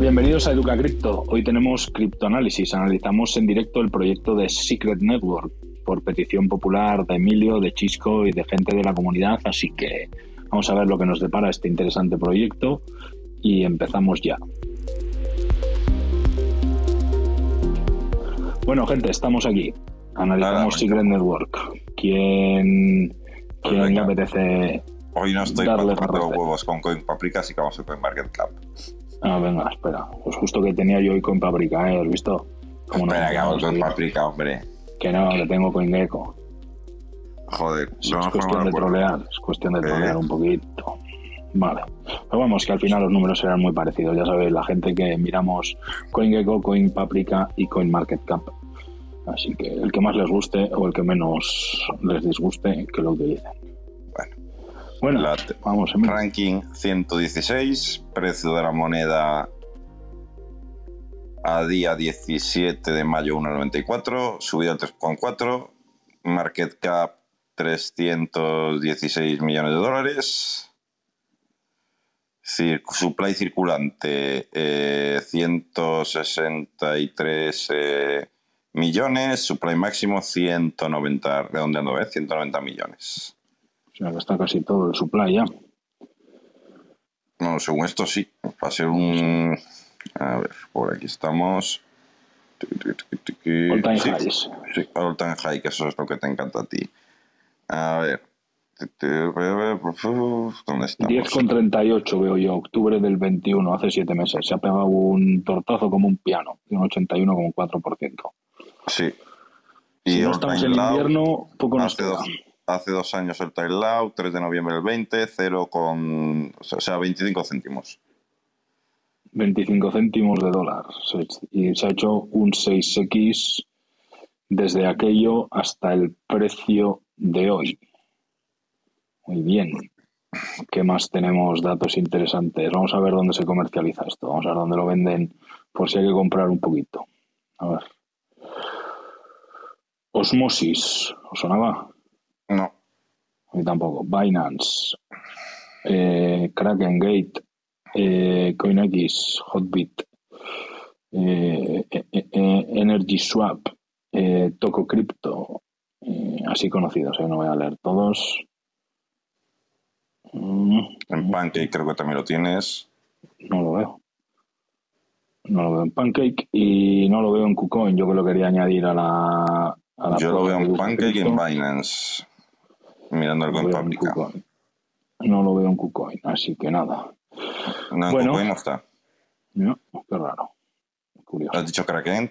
Bienvenidos a Educa Cripto. Hoy tenemos criptoanálisis. Analizamos en directo el proyecto de Secret Network por petición popular de Emilio, de Chisco y de gente de la comunidad. Así que vamos a ver lo que nos depara este interesante proyecto y empezamos ya. Bueno, gente, estamos aquí. Analizamos Secret Network. ¿Quién, Pues quién le apetece Hoy no estoy para huevos con Coin Paprika, así que vamos a Coin Market Cap. Ah, venga, espera. Pues justo que tenía yo hoy con Paprika, ¿eh? ¿Has visto? ¿Cómo no? Espera, que vamos con. Paprika, hombre. Que no, que tengo CoinGecko. Joder, Sí, no es cuestión de trolear, es cuestión de trolear un poquito. Vale. Pero vamos, que al final los números serán muy parecidos. Ya sabéis, la gente que miramos CoinGecko, CoinPaprika y CoinMarketCap. Así que el que más les guste o el que menos les disguste, que lo utilicen. Bueno. La- vamos. Ranking 116, precio de la moneda a día 17 de mayo 1,94, subida al 3,4, market cap 316 millones de dólares, Cir- supply circulante eh, 163 eh, millones, supply máximo 190, redondeando, ¿eh? 190 millones. O sea, que está casi todo el supply ya. No, según esto sí. Va a ser un. A ver, por aquí estamos. All time Sí, highs. Sí, all time high, que eso es lo que te encanta a ti. A ver. ¿Dónde estamos? 10,38 veo yo, octubre del 21, hace siete meses. Se ha pegado un tortazo como un piano, de un 81,4%. Sí. Si no estamos en invierno, poco nos queda. dos, hace dos años el time low, 3 de noviembre del 20, 0 con. O sea, 25 céntimos. 25 céntimos de dólar. Y se ha hecho un 6X desde aquello hasta el precio de hoy. Muy bien. ¿Qué más tenemos? Datos interesantes. Vamos a ver dónde se comercializa esto. Vamos a ver dónde lo venden por si hay que comprar un poquito. A ver. Osmosis. ¿Os sonaba? No. A mí tampoco. Binance, eh, Kraken Gate, eh, CoinX, Hotbit, eh, eh, eh, Energy Swap, eh, Toco Crypto, así conocidos, no voy a leer todos. Mm, En Pancake creo que también lo tienes. no lo veo. No lo veo en Pancake y no lo veo en KuCoin. Yo que lo quería añadir a la. a la Yo lo veo en Pancake y en. Binance. Mirando Coin veo en. KuCoin. No lo veo en KuCoin, así que nada. No, en Bueno. KuCoin no está. No, qué raro. Curioso. ¿Has dicho Kraken?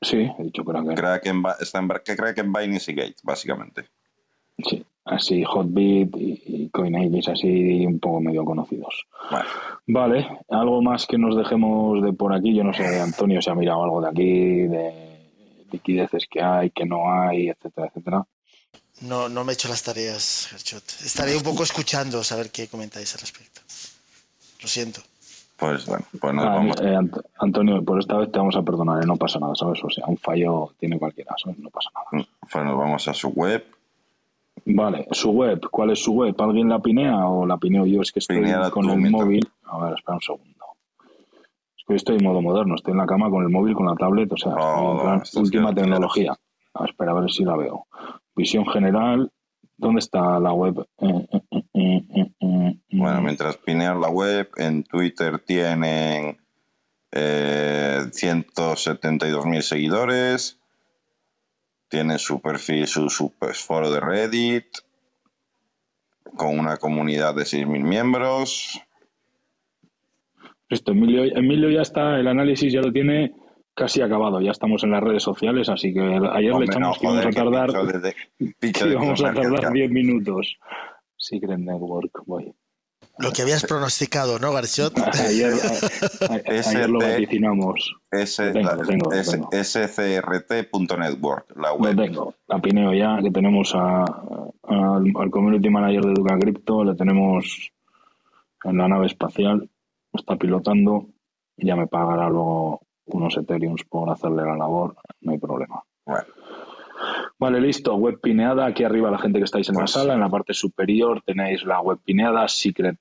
Sí, he dicho Kraken. Kraken está en Kraken, Binance y Gate, básicamente. Sí, así Hotbit y, y así un poco medio conocidos. Vale. Vale, algo más que nos dejemos de por aquí. Yo no sé, Antonio, si ha mirado algo de aquí, de liquideces que hay, que no hay, etcétera, etcétera. No, no me he hecho las tareas, Gerchot. Estaré un poco escuchando, a ver qué comentáis al respecto. Lo siento. Pues bueno, pues nos Ah, vamos. eh, Ant- Antonio, por esta vez te vamos a perdonar, eh, no pasa nada, ¿sabes? O sea, un fallo tiene cualquiera, ¿sabes? No pasa nada. Pues nos vamos a su web. Vale, su web, ¿cuál es su web? ¿Alguien la pinea o la pineo yo? Es que estoy Pinéala con el mientras- móvil. A ver, espera un segundo. Es que estoy en modo moderno, estoy en la cama con el móvil, con la tablet, o sea, en Oh, plan estás última tecnología. A ver, espera, a ver si la veo. Visión general, ¿dónde está la web? Eh, eh, eh, Bueno, mientras pinear la web, en Twitter tienen eh, 172.000 seguidores. Tienen su perfil, su, su pues, foro de Reddit, con una comunidad de 6.000 miembros. Esto, Emilio, Emilio ya está, el análisis ya lo tiene casi acabado, ya estamos en las redes sociales, así que ayer le echamos no, que íbamos a tardar, desde- que íbamos a tardar Cap. 10 minutos. Secret Network, voy. Lo que habías pronosticado, ¿no, Garchot? Ayer, a- a- ayer lo vaticinamos. S- Lo tengo, la- tengo, lo tengo. scrt.network, la Lo web. tengo, la pineo ya, que tenemos a, a- al, al community manager de Duca Crypto, le tenemos en la nave espacial, está pilotando, ya me pagará luego unos Ethereums por hacerle la labor, no hay problema. Bueno, Vale, listo, web pineada, aquí arriba la gente que estáis en Pues- la sala, en la parte superior tenéis la web pineada Secret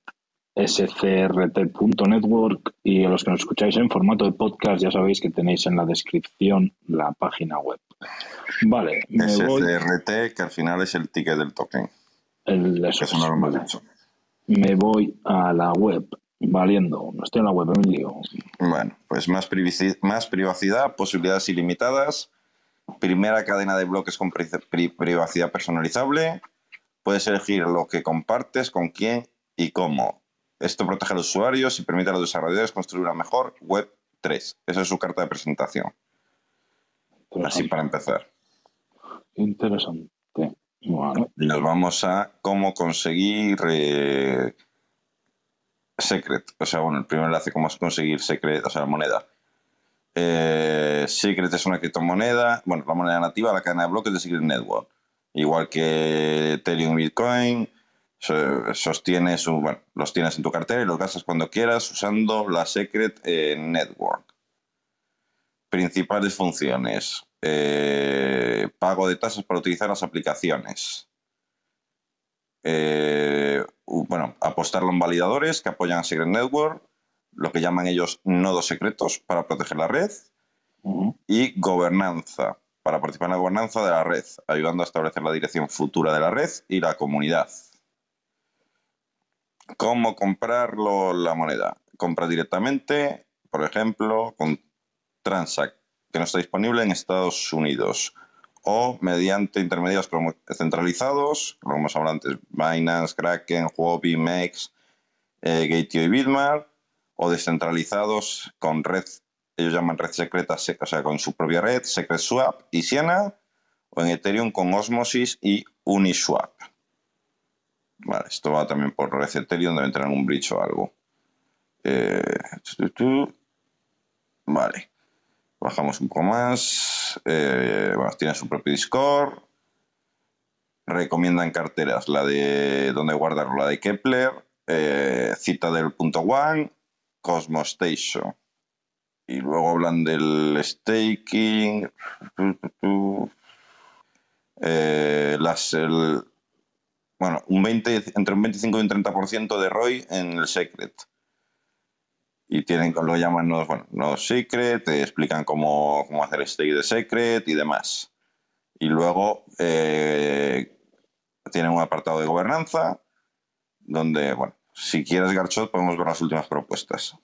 scrt.network y a los que nos escucháis en formato de podcast ya sabéis que tenéis en la descripción la página web. Vale, me voy, SCRT, que al final es el ticket del token. el- eso Eso es, no lo hemos vale. dicho. me voy a la web, valiendo, no estoy en la web, Emilio. Bueno, pues más, privaci- más privacidad, posibilidades ilimitadas, primera cadena de bloques con pri- pri- privacidad personalizable, puedes elegir lo que compartes, con quién y cómo. Esto protege a los usuarios y permite a los desarrolladores construir una mejor web 3. Esa es su carta de presentación, así para empezar. Interesante. Vale. Y nos vamos a cómo conseguir eh, Secret. O sea, bueno, el primer enlace, cómo conseguir Secret, o sea, la moneda. Eh, Secret es una criptomoneda, bueno, la moneda nativa, la cadena de bloques de Secret Network. Igual que Ethereum y Bitcoin, so- sostiene su, bueno, los tienes en tu cartera y los gastas cuando quieras usando la Secret eh, Network. Principales funciones. Eh, pago de tasas para utilizar las aplicaciones. Eh, bueno, apostarlo en validadores que apoyan a Secret Network, lo que llaman ellos nodos secretos para proteger la red, y gobernanza, para participar en la gobernanza de la red, ayudando a establecer la dirección futura de la red y la comunidad. ¿Cómo comprarlo la moneda? Compra directamente, por ejemplo, con Transact, que no está disponible en Estados Unidos, o mediante intermediarios centralizados, como hemos hablado antes, Binance, Kraken, Huobi, Mex, eh, y Bitmart, o descentralizados con red, ellos llaman red secreta, se- o sea, con su propia red, Secret Swap y Siena, o en Ethereum con Osmosis y Uniswap. Vale, esto va también por red Ethereum, deben tener un bridge o algo. Eh. Vale. Bajamos un poco más. Eh, bueno, tiene su propio Discord. Recomiendan carteras, la de donde guardarlo, la de Kepler, eh, Citadel.one, Cosmos Station. Y luego hablan del staking. Eh, las, el- bueno, un 20, entre un 25 y un 30% de ROI en el Secret. Y tienen, lo llaman nodos, bueno, nodos Secret, te explican cómo, cómo hacer stake de Secret y demás. Y luego eh, tienen un apartado de gobernanza donde, bueno, si quieres Garchot podemos ver las últimas propuestas.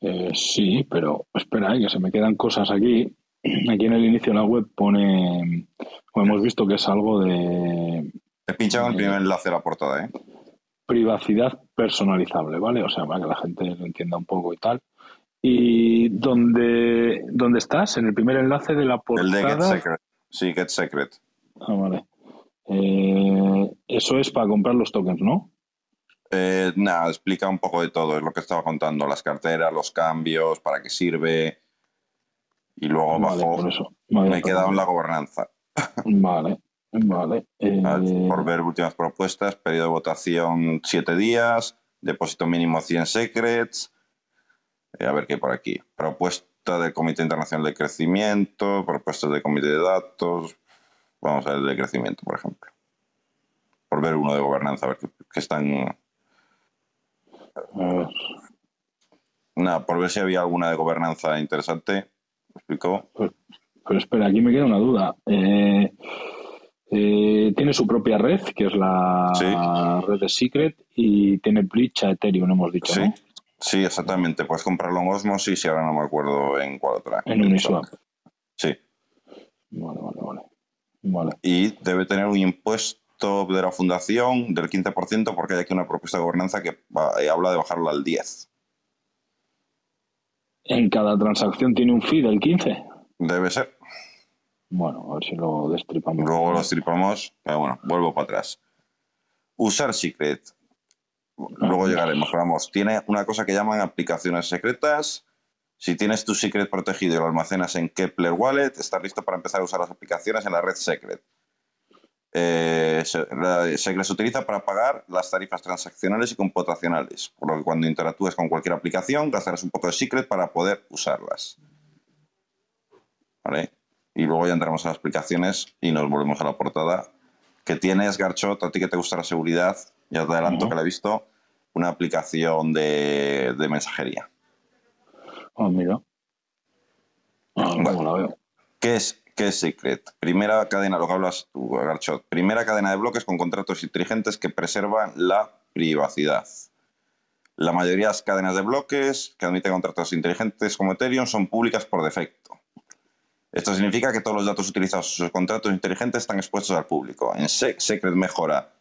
Eh, sí, pero espera, eh, que se me quedan cosas aquí. Aquí en el inicio de la web pone, hemos visto que es algo de He pinchado el primer enlace de la portada, ¿eh? Privacidad personalizable, ¿vale? O sea, para que la gente lo entienda un poco y tal. ¿Y dónde, dónde estás? En el primer enlace de la El de Get portada. Secret. Sí, Get Secret. Ah, vale. Eh, eso es para comprar los tokens, ¿no? Eh, nada, explica un poco de todo, es lo que estaba contando, las carteras, los cambios, para qué sirve. Y luego Vale, abajo por eso. Me he quedado en la gobernanza. Vale, vale. Eh. Por ver últimas propuestas, periodo de votación 7 días, depósito mínimo 100 secrets. Eh, a ver qué hay por aquí. Propuesta del Comité Internacional de Crecimiento, propuestas del Comité de Datos. Vamos a ver el de crecimiento, por ejemplo. Por ver uno de gobernanza, a ver qué, están. Nada, por ver si había alguna de gobernanza interesante. ¿Me explico? Pero espera, aquí me queda una duda. Eh, eh, tiene su propia red, que es la Sí. red de Secret, y tiene bridge a Ethereum, hemos dicho, Sí. ¿no? Sí, exactamente. Puedes comprarlo en Osmosis y ahora no me acuerdo en cuál otra. En Uniswap. Sí. Vale, vale, vale. Vale. y debe tener un impuesto de la fundación del 15% porque hay aquí una propuesta de gobernanza que va- eh, habla de bajarlo al 10. En cada transacción tiene un fee del 15. Debe ser. Bueno, a ver si lo destripamos. Luego lo estripamos, pero bueno, vuelvo para atrás. Usar Secret. Luego llegaremos, vamos. Tiene una cosa que llaman aplicaciones secretas. Si tienes tu Secret protegido y lo almacenas en Kepler Wallet, estás listo para empezar a usar las aplicaciones en la red Secret. Eh, la Secret se utiliza para pagar las tarifas transaccionales y computacionales, por lo que cuando interactúes con cualquier aplicación gastarás un poco de Secret para poder usarlas. ¿Vale? Y luego ya entramos a las aplicaciones y nos volvemos a la portada. Que tienes, Garchot, a ti que te gusta la seguridad, ya te adelanto que la he visto, una aplicación de, de mensajería. Ah, mira. Ah. ¿cómo la veo? ¿Qué es, ¿Qué es Secret? Primera cadena, lo que hablas tú, Garchot. Primera cadena de bloques con contratos inteligentes que preservan la privacidad. La mayoría de las cadenas de bloques que admiten contratos inteligentes como Ethereum son públicas por defecto. Esto significa que todos los datos utilizados en sus contratos inteligentes están expuestos al público. En Se- Secret mejora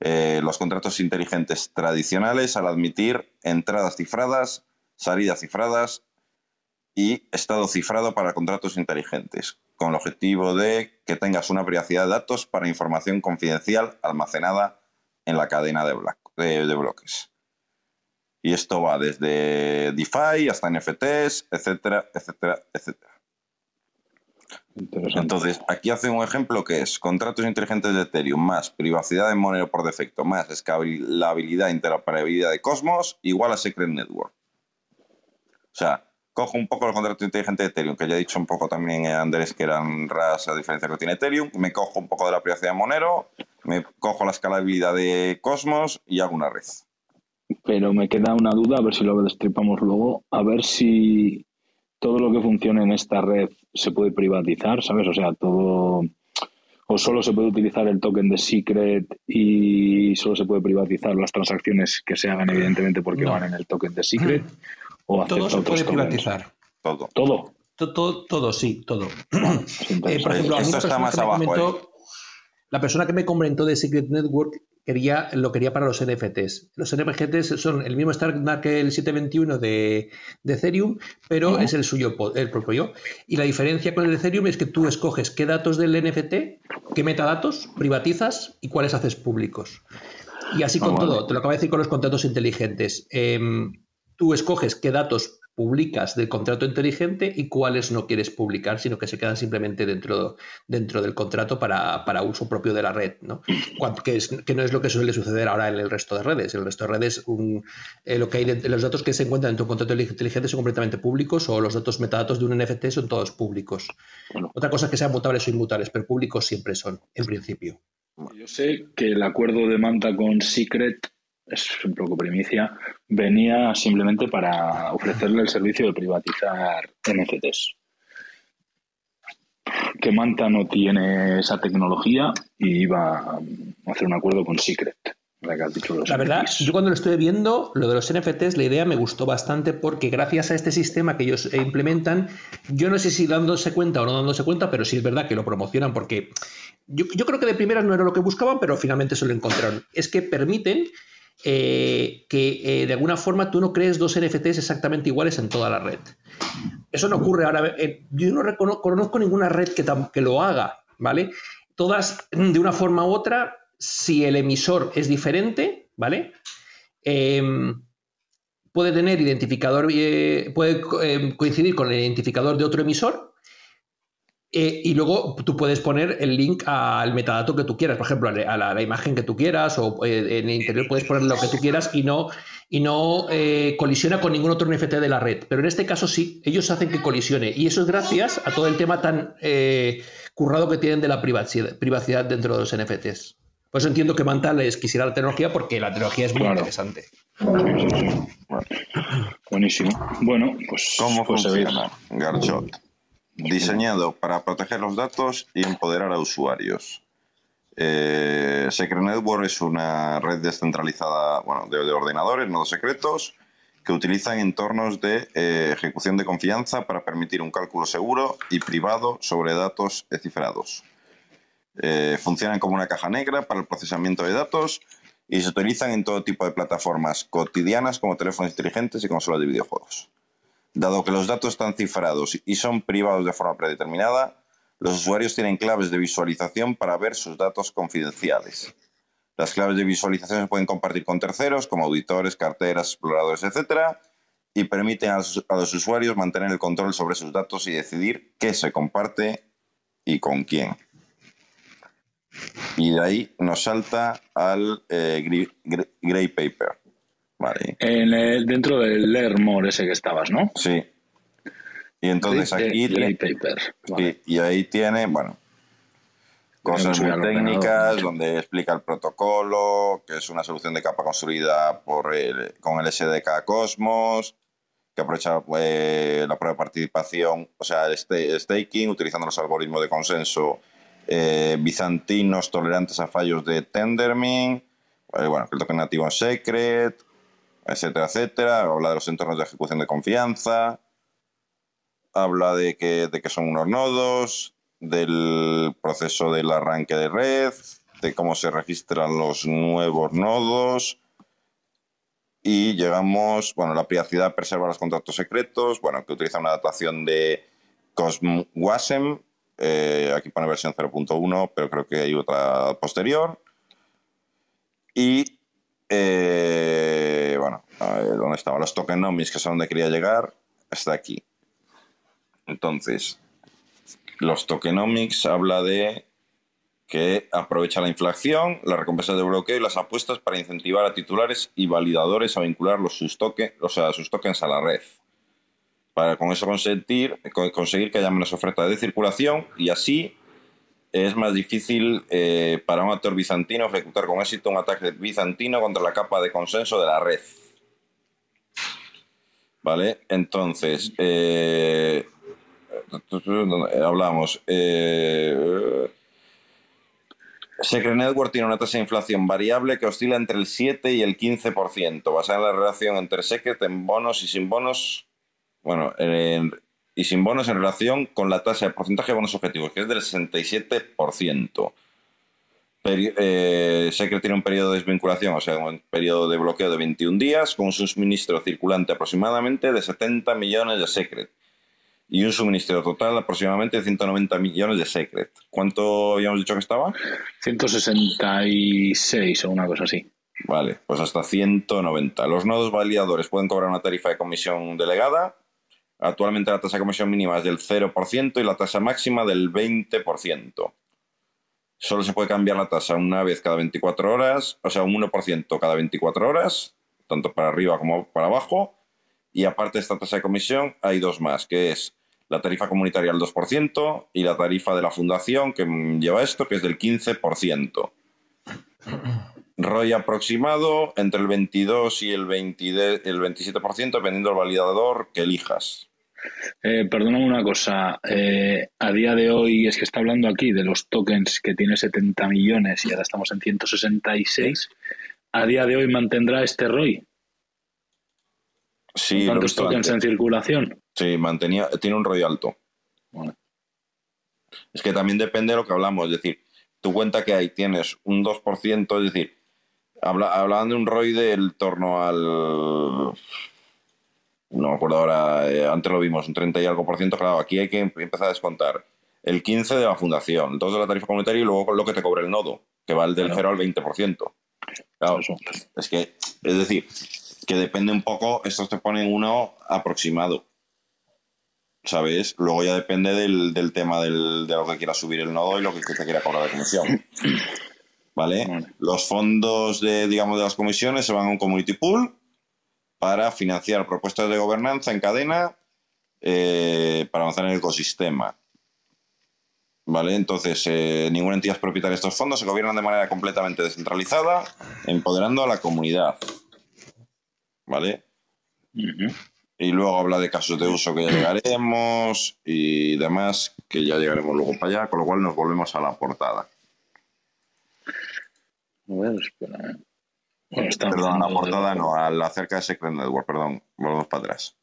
eh, los contratos inteligentes tradicionales al admitir entradas cifradas, salidas cifradas y estado cifrado para contratos inteligentes, con el objetivo de que tengas una privacidad de datos para información confidencial almacenada en la cadena de bloques. Y esto va desde DeFi hasta NFTs, etcétera, etcétera, etcétera. Entonces, aquí hace un ejemplo que es contratos inteligentes de Ethereum más privacidad de Monero por defecto más escalabilidad e interoperabilidad de Cosmos igual a Secret Network. O sea, cojo un poco el contrato inteligente de Ethereum, que ya he dicho un poco también eh, Andrés que eran RAS a diferencia que tiene Ethereum, me cojo un poco de la privacidad de Monero, me cojo la escalabilidad de Cosmos y hago una red. Pero me queda una duda, a ver si lo destripamos luego, a ver si todo lo que funcione en esta red se puede privatizar, ¿sabes? O sea, todo... O solo se puede utilizar el token de Secret y solo se puede privatizar las transacciones que se hagan, evidentemente, porque No. van en el token de Secret. O acepta Todo se puede privatizar. Todo. Todo. To- Todo, todo, sí, todo. Eh, por ejemplo, a mí Esto la está persona más que me abajo, comentó- La persona que me comentó de Secret Network quería, lo quería para los NFTs. Los NFTs son el mismo standard que el 721 de, de Ethereum, pero es el suyo, el propio. Y la diferencia con el Ethereum es que tú escoges qué datos del NFT, qué metadatos privatizas y cuáles haces públicos. Y así Ah, con vale. todo, te lo acabo de decir con los contratos inteligentes. Em, tú escoges qué datos publicas del contrato inteligente y cuáles no quieres publicar, sino que se quedan simplemente dentro, dentro del contrato para, para uso propio de la red, ¿no? Que, es- que no es lo que suele suceder ahora en el resto de redes. En el resto de redes, un- eh, lo que hay de- los datos que se encuentran dentro de un contrato inteligente son completamente públicos o los datos metadatos de un NFT son todos públicos. Bueno. Otra cosa es que sean mutables o inmutables, pero públicos siempre son, en principio. Yo sé que el acuerdo de Manta con Secret, es un poco primicia, venía simplemente para ofrecerle el servicio de privatizar NFTs. Que Manta no tiene esa tecnología y iba a hacer un acuerdo con Secret. La, que has dicho de los La verdad, NFTs. yo cuando lo estuve viendo, lo de los NFTs, la idea me gustó bastante porque gracias a este sistema que ellos implementan, yo no sé si dándose cuenta o no dándose cuenta, pero sí es verdad que lo promocionan porque yo, yo creo que de primeras no era lo que buscaban, pero finalmente se lo encontraron. Es que permiten eh, que eh, de alguna forma tú no crees dos NFTs exactamente iguales en toda la red. Eso no ocurre ahora. eh, yo no conozco ninguna red que, que lo haga, ¿vale? Todas, de una forma u otra, si el emisor es diferente, ¿vale? Em, puede tener identificador, puede em, coincidir con el identificador de otro emisor. Eh, y luego tú puedes poner el link al metadato que tú quieras, por ejemplo, a la, a imagen que tú quieras, o eh, en el interior puedes poner lo que tú quieras y no, y no eh, colisiona con ningún otro NFT de la red. Pero en este caso sí, ellos hacen que colisione. Y eso es gracias a todo el tema tan eh, currado que tienen de la privacidad, privacidad dentro de los NFTs. Por eso entiendo que Manta les quisiera la tecnología porque la tecnología es muy Claro. interesante. Buenísimo. Bueno, pues, ¿Cómo pues se ve. funciona Garchot? Diseñado para proteger los datos y empoderar a usuarios. Eh, Secret Network es una red descentralizada bueno, de, de ordenadores, nodos secretos, que utilizan entornos de eh, ejecución de confianza para permitir un cálculo seguro y privado sobre datos cifrados. Eh, funcionan como una caja negra para el procesamiento de datos y se utilizan en todo tipo de plataformas cotidianas como teléfonos inteligentes y consolas de videojuegos. Dado que los datos están cifrados y son privados de forma predeterminada, los usuarios tienen claves de visualización para ver sus datos confidenciales. Las claves de visualización se pueden compartir con terceros, como auditores, carteras, exploradores, etc., y permiten a los, usuarios mantener el control sobre sus datos y decidir qué se comparte y con quién. Y de ahí nos salta al eh, Grey Paper. Vale. En el- dentro del Learn More ese que estabas, ¿no? Sí. Y entonces aquí tiene- Paper. Vale. y, y ahí tiene, bueno, cosas muy técnicas, donde explica el protocolo, que es una solución de capa construida por el- con el SDK Cosmos, que aprovecha eh, la prueba de participación, o sea, el sta- staking, utilizando los algoritmos de consenso eh, bizantinos tolerantes a fallos de Tendermint, eh, bueno, el token nativo es Secret, etcétera, etcétera. Habla de los entornos de ejecución de confianza, habla de que, de que son unos nodos, del proceso del arranque de red, de cómo se registran los nuevos nodos. Y llegamos, bueno, la privacidad preserva los contratos secretos, bueno, que utiliza una adaptación de CosmWasm, eh, aquí pone versión 0.1, pero creo que hay otra posterior. Y, eh, bueno, a ¿dónde estaba? Los tokenomics, que es a donde quería llegar, está aquí. Entonces, los tokenomics habla de que aprovecha la inflación, la recompensa de bloqueo y las apuestas para incentivar a titulares y validadores a vincular los, sus, toque- o sea, sus tokens a la red. Para con eso consentir, con- conseguir que haya menos oferta de circulación y así es más difícil eh, para un actor bizantino ejecutar con éxito un ataque bizantino contra la capa de consenso de la red. ¿Vale? Entonces, eh, hablamos. Eh, Secret Network tiene una tasa de inflación variable que oscila entre el 7 y el 15%, basada en la relación entre Secret en bonos y sin bonos, bueno, en- y sin bonos en relación con la tasa de porcentaje de bonos objetivos, que es del 67%. Peri- eh, Secret tiene un periodo de desvinculación, o sea, un periodo de bloqueo de 21 días, con un suministro circulante aproximadamente de 70 millones de Secret y un suministro total aproximadamente de 190 millones de Secret. ¿Cuánto habíamos dicho que estaba? 166 o una cosa así. Vale, pues hasta 190. Los nodos validadores pueden cobrar una tarifa de comisión delegada. Actualmente la tasa de comisión mínima es del 0% y la tasa máxima del 20%. Solo se puede cambiar la tasa una vez cada 24 horas, o sea, un 1% cada 24 horas, tanto para arriba como para abajo. Y aparte de esta tasa de comisión, hay dos más, que es la tarifa comunitaria al 2% y la tarifa de la fundación que lleva esto, que es del 15%. ROI aproximado entre el 22 y el, 20 de- el 27%, dependiendo del validador que elijas. Eh, perdóname una cosa. eh, a día de hoy es que está hablando aquí de los tokens que tiene 70 millones y ahora estamos en 166. A día de hoy mantendrá este ROI. Sí, ¿Cuántos tokens en circulación? Sí, mantenía, tiene un ROI alto. Bueno, Es que también depende de lo que hablamos. Es decir, tu cuenta que hay, tienes un 2%, es decir, habla, hablaban de un ROI del torno al. No me acuerdo ahora, eh, antes lo vimos, un 30 y algo por ciento. Claro, aquí hay que empezar a descontar el 15 de la fundación, dos de la tarifa comunitaria y luego lo que te cobre el nodo, que va del Claro. 0 al 20%. Claro, eso. es que, es decir, que depende un poco, estos te ponen uno aproximado. ¿Sabes? Luego ya depende del, del tema del, de lo que quiera subir el nodo y lo que te quiera cobrar de comisión. Vale. Los fondos de, digamos, de las comisiones se van a un community pool para financiar propuestas de gobernanza en cadena eh, para avanzar en el ecosistema. ¿Vale? Entonces, eh, ninguna entidad es propietaria de estos fondos, se gobiernan de manera completamente descentralizada, empoderando a la comunidad. ¿Vale? Y luego habla de casos de uso que ya llegaremos y demás, que ya llegaremos luego para allá, con lo cual nos volvemos a la portada. A ver, espera. eh. Bueno, Perdón, la portada no, a la acerca de Secret Network, perdón, volvemos para atrás.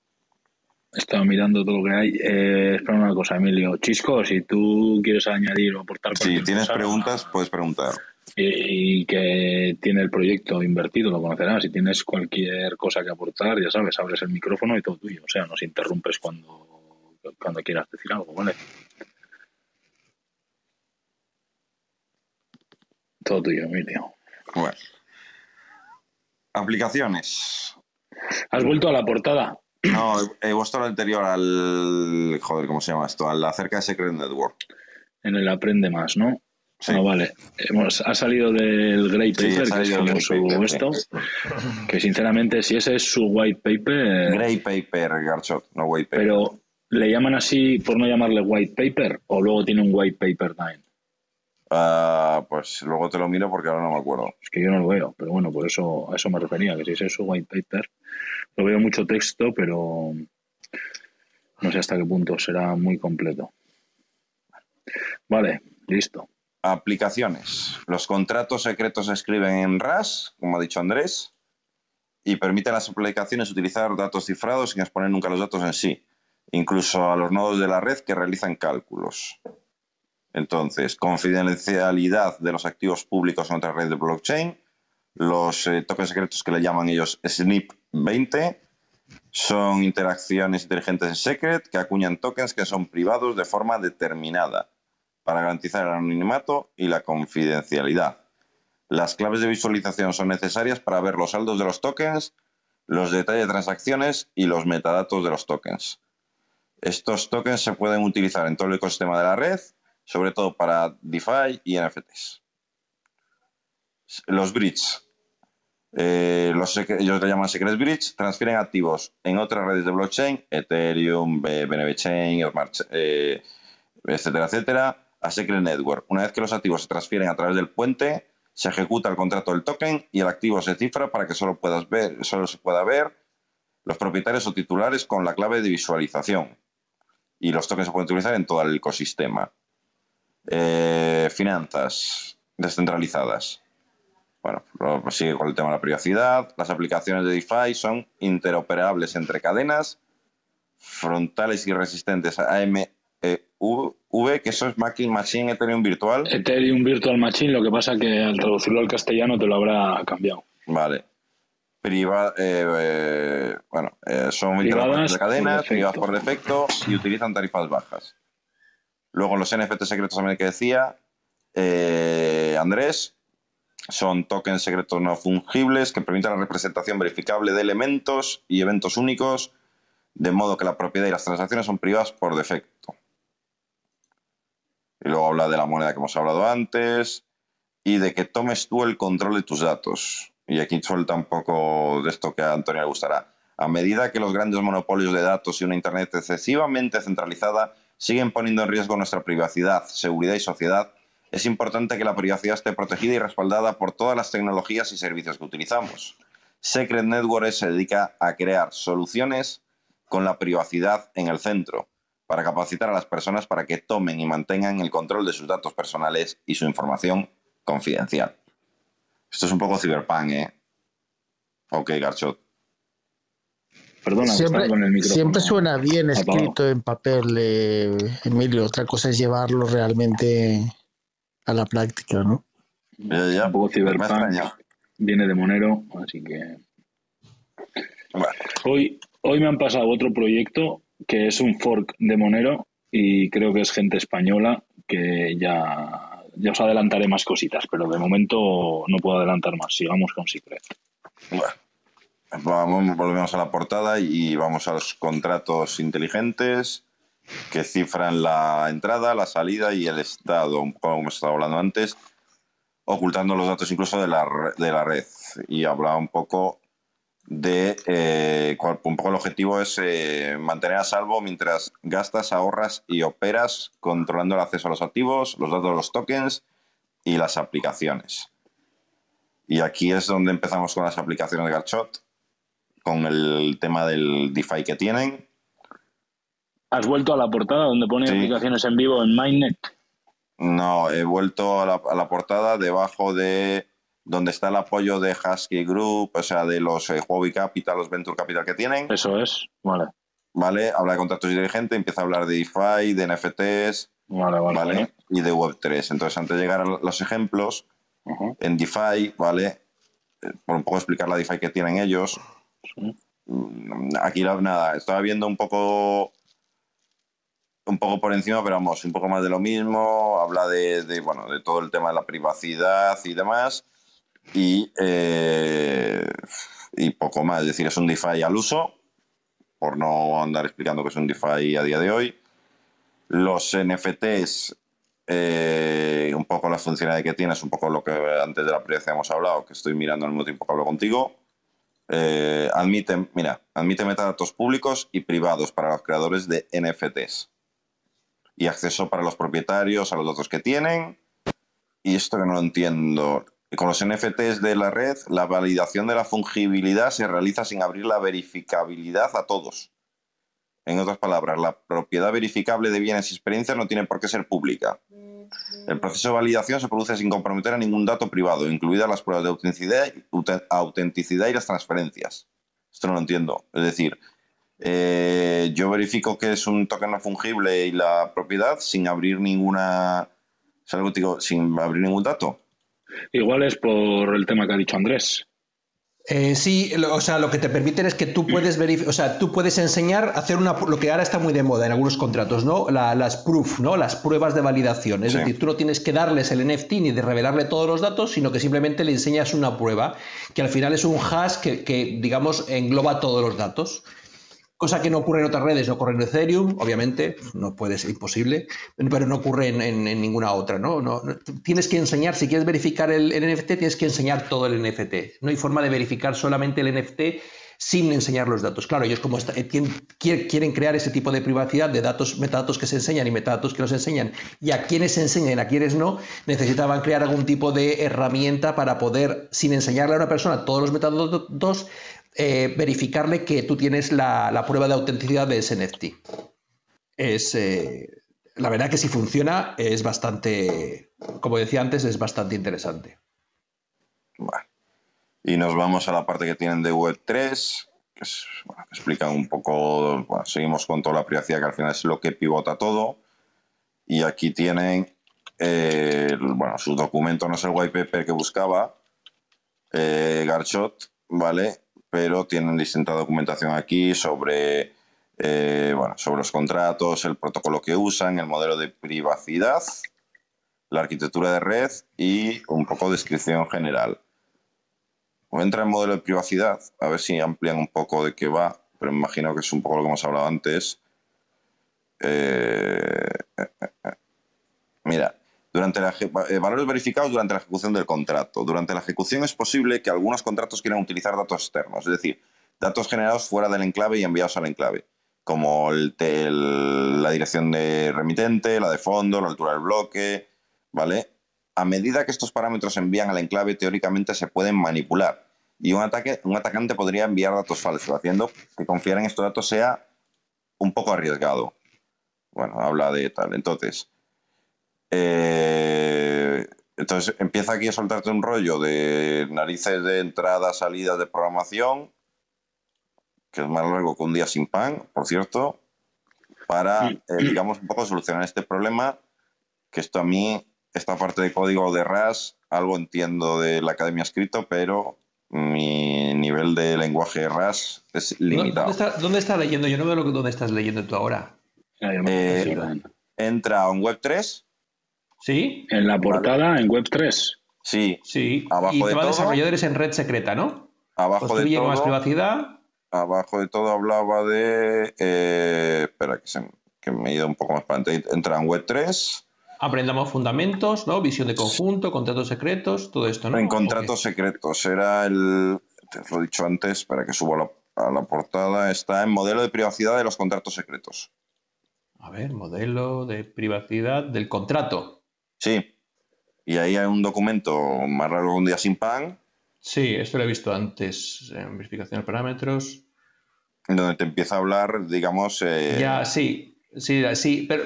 Estaba mirando todo lo que hay. Eh, espera una cosa, Emilio. Chisco, si tú quieres añadir o aportar Si tienes cosa, preguntas, puedes preguntar. y, y que tiene el proyecto invertido, lo conocerás. Si tienes cualquier cosa que aportar, ya sabes, abres el micrófono y todo tuyo. O sea, nos interrumpes cuando, cuando quieras decir algo, ¿vale? Todo tuyo, Emilio. Bueno. Aplicaciones. ¿Has vuelto a la portada? No, he, puesto lo anterior al. Joder, ¿cómo se llama esto? Al acerca de Secret Network. En el Aprende Más, ¿no? Sí. No, vale. Hemos, ha salido del Grey Sí, Paper, que es su Paper, esto. Que sinceramente, si ese es su white paper, Grey Paper, Garchot, no White Paper. pero ¿le llaman así por no llamarle white paper o luego tiene un white paper también? Ah, pues luego te lo miro porque ahora no me acuerdo. Es que yo no lo veo, pero bueno, por eso a eso me refería, que si es eso white paper, lo veo mucho texto, pero no sé hasta qué punto será muy completo. Vale, listo. Aplicaciones. Los contratos secretos se escriben en RAS, como ha dicho Andrés, y permiten a las aplicaciones utilizar datos cifrados sin exponer nunca los datos en sí, incluso a los nodos de la red que realizan cálculos. Entonces, confidencialidad de los activos públicos en otra red de blockchain, los eh, tokens secretos que le llaman ellos SNIP20, son interacciones inteligentes en Secret que acuñan tokens que son privados de forma determinada para garantizar el anonimato y la confidencialidad. Las claves de visualización son necesarias para ver los saldos de los tokens, los detalles de transacciones y los metadatos de los tokens. Estos tokens se pueden utilizar en todo el ecosistema de la red, sobre todo para DeFi y NFTs. Los bridges. Eh, los ellos le llaman Secret Bridge, transfieren activos en otras redes de blockchain, Ethereum, BNB Chain, eh, etcétera, etcétera, a Secret Network. Una vez que los activos se transfieren a través del puente, se ejecuta el contrato del token y el activo se cifra para que solo, ver, solo se pueda ver los propietarios o titulares con la clave de visualización. Y los tokens se pueden utilizar en todo el ecosistema. Eh, finanzas descentralizadas. Bueno, sigue con el tema de la privacidad. Las aplicaciones de DeFi son interoperables entre cadenas, frontales y resistentes a AMV, que eso es Machine Ethereum Virtual. Ethereum Virtual Machine, lo que pasa que al traducirlo al castellano te lo habrá cambiado. Vale. Priva, eh, eh, bueno, son interoperables entre cadenas, privadas por defecto y utilizan tarifas bajas. Luego los NFT secretos también que decía eh, Andrés, son tokens secretos no fungibles que permiten la representación verificable de elementos y eventos únicos, de modo que la propiedad y las transacciones son privadas por defecto. Y luego habla de la moneda que hemos hablado antes y de que tomes tú el control de tus datos. Y aquí suelta un poco de esto que a Antonio le gustará. A medida que los grandes monopolios de datos y una Internet excesivamente centralizada siguen poniendo en riesgo nuestra privacidad, seguridad y sociedad, es importante que la privacidad esté protegida y respaldada por todas las tecnologías y servicios que utilizamos. Secret Network se dedica a crear soluciones con la privacidad en el centro, para capacitar a las personas para que tomen y mantengan el control de sus datos personales y su información confidencial. Esto es un poco ciberpunk, ¿eh? Ok, Garchot. Perdona, siempre, con el micrófono siempre suena bien apagado. escrito en papel, eh, Emilio. Otra cosa es llevarlo realmente a la práctica, ¿no? Ya, ya, un poco. Viene de Monero, así que Bueno, hoy, hoy me han pasado otro proyecto que es un fork de Monero y creo que es gente española que ya, ya os adelantaré más cositas, pero de momento no puedo adelantar más. Sigamos con Secret. bueno. Vamos, volvemos a la portada y vamos a los contratos inteligentes que cifran la entrada, la salida y el estado, como hemos estado hablando antes, ocultando los datos incluso de la, de la red. Y hablaba un poco de eh, un poco el objetivo es eh, mantener a salvo mientras gastas, ahorras y operas controlando el acceso a los activos, los datos de los tokens y las aplicaciones. Y aquí es donde empezamos con las aplicaciones de Garchot, con el tema del DeFi que tienen. ¿Has vuelto a la portada donde pone Sí. aplicaciones en vivo en Mainnet? No, he vuelto a la, a la portada debajo de donde está el apoyo de Husky Group, o sea, de los eh, Huawei Capital, los Venture Capital que tienen. Eso es. Vale. ¿Vale? Habla de contratos inteligentes, empieza a hablar de DeFi, de NFTs, Vale, vale. ¿vale? vale. Y de Web3. Entonces, antes de llegar a los ejemplos, en DeFi, ¿vale? Eh, Por un poco explicar la DeFi que tienen ellos. Mm, Aquí la- nada, estaba viendo un poco un poco por encima, pero vamos, un poco más de lo mismo. Habla de, de, bueno, de todo el tema de la privacidad y demás. Y, eh, y poco más. Es decir, es un DeFi al uso, por no andar explicando que es un DeFi a día de hoy. Los NFTs, eh, un poco la funcionalidad que tiene, es un poco lo que antes de la privacidad hemos hablado, que estoy mirando al mismo tiempo que hablo contigo. Eh, admite, mira, admite metadatos públicos y privados para los creadores de NFTs y acceso para los propietarios a los datos que tienen. y esto que no lo entiendo, con los NFTs de la red, la validación de la fungibilidad se realiza sin abrir la verificabilidad a todos. En otras palabras, la propiedad verificable de bienes y experiencias no tiene por qué ser pública. El proceso de validación se produce sin comprometer a ningún dato privado, incluidas las pruebas de autenticidad, y las transferencias. Esto no lo entiendo. Es decir, eh, yo verifico que es un token no fungible y la propiedad sin abrir ninguna. Digo, sin abrir ningún dato. Igual es por el tema que ha dicho Andrés. Eh, sí, o sea, lo que te permiten es que tú puedes verificar, o sea, tú puedes enseñar, hacer una, lo que ahora está muy de moda en algunos contratos, ¿no? las proof, ¿no? Las pruebas de validación. Es decir, tú no tienes que darles el NFT ni de revelarle todos los datos, sino que simplemente le enseñas una prueba, que al final es un hash que, que digamos, engloba todos los datos cosa que no ocurre en otras redes, no ocurre en Ethereum, obviamente, no puede ser imposible, pero no ocurre en, ninguna otra, ¿no? Tienes que enseñar, si quieres verificar el, NFT, tienes que enseñar todo el NFT. No hay forma de verificar solamente el NFT sin enseñar los datos. Claro, ellos como eh, quieren crear ese tipo de privacidad de datos, metadatos que se enseñan y metadatos que no se enseñan, y a quienes se enseñan y a quienes no, necesitaban crear algún tipo de herramienta para poder, sin enseñarle a una persona todos los metadatos, eh, verificarle que tú tienes la, prueba de autenticidad de ese NFT. Es, eh, la verdad que si funciona es bastante, como decía antes, es bastante interesante. Y nos vamos a la parte que tienen de Web3, que, es, explica un poco, seguimos con toda la privacidad que al final es lo que pivota todo. Y aquí tienen, eh, bueno, su documento no es el white paper que buscaba, Garchot, ¿vale? Pero tienen distinta documentación aquí sobre, eh, bueno, sobre los contratos, el protocolo que usan, el modelo de privacidad, la arquitectura de red y un poco de descripción general. Entra en modelo de privacidad, a ver si amplían un poco de qué va, pero me imagino que es un poco lo que hemos hablado antes. Eh, eh, mira, durante la, eh, valores verificados durante la ejecución del contrato. Durante la ejecución es posible que algunos contratos quieran utilizar datos externos, es decir, datos generados fuera del enclave y enviados al enclave, como la dirección de remitente, la de fondo, la altura del bloque, ¿vale? A medida que estos parámetros se envían al enclave, teóricamente se pueden manipular y un, ataque, un atacante podría enviar datos falsos, haciendo que confiar en estos datos sea un poco arriesgado. Bueno, habla de tal. Entonces, eh, entonces empieza aquí a soltarte un rollo de narices de entrada, salida de programación, que es más largo que un día sin pan, por cierto, para, eh, digamos, un poco solucionar este problema, que esto a mí, esta parte de código de RAS, algo entiendo de la academia escrito, pero mi nivel de lenguaje RAS es limitado. ¿Dónde está, leyendo? Yo no veo lo que, dónde estás leyendo tú ahora. Eh, entra a un web 3 ¿Sí? En la portada, en Web3. Sí. Sí. Abajo y de todo, desarrolladores en red secreta, ¿no? Abajo de todo. más privacidad. Abajo de todo hablaba de. Eh, espera, que, que me he ido un poco más para adelante. Entra en Web3. Aprendamos fundamentos, ¿no? Visión de conjunto, contratos secretos, todo esto, ¿no? En contratos secretos. Era el. Te lo he dicho antes, para que suba a la portada. Está en modelo de privacidad de los contratos secretos. A ver, modelo de privacidad del contrato. Sí. Y ahí hay un documento más raro que un día sin pan. Sí, esto lo he visto antes en verificación de parámetros. Donde te empieza a hablar, digamos. Eh, ya, sí. Sí, sí, pero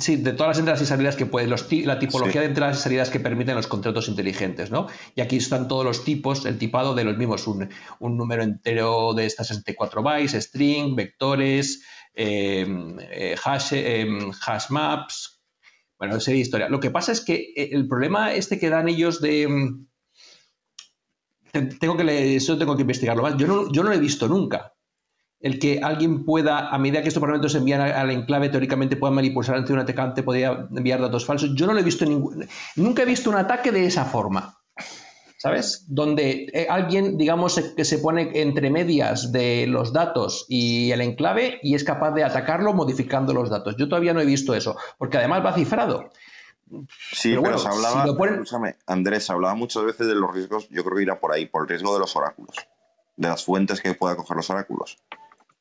sí, de todas las entradas y salidas que puedes, la tipología de entradas y salidas que permiten los contratos inteligentes, ¿no? Y aquí están todos los tipos, el tipado de los mismos, un, número entero de estas 64 bytes, string, vectores, eh, eh, hash, hash maps, bueno, sería historia. Lo que pasa es que eh, el problema este que dan ellos de... Mm, tengo que eso tengo que investigarlo más. Yo no, yo no lo he visto nunca. El que alguien pueda, a medida que estos parámetros se envían al enclave, teóricamente puedan manipular ante un atacante, podría enviar datos falsos. Yo no lo he visto ningún, nunca he visto un ataque de esa forma. ¿Sabes? Donde eh, alguien, digamos, que se pone entre medias de los datos y el enclave y es capaz de atacarlo modificando los datos. Yo todavía no he visto eso, porque además va cifrado. Sí, pero, se hablaba, Andrés, hablaba muchas veces de los riesgos, yo creo que irá por ahí, por el riesgo de los oráculos, de las fuentes que pueda coger los oráculos.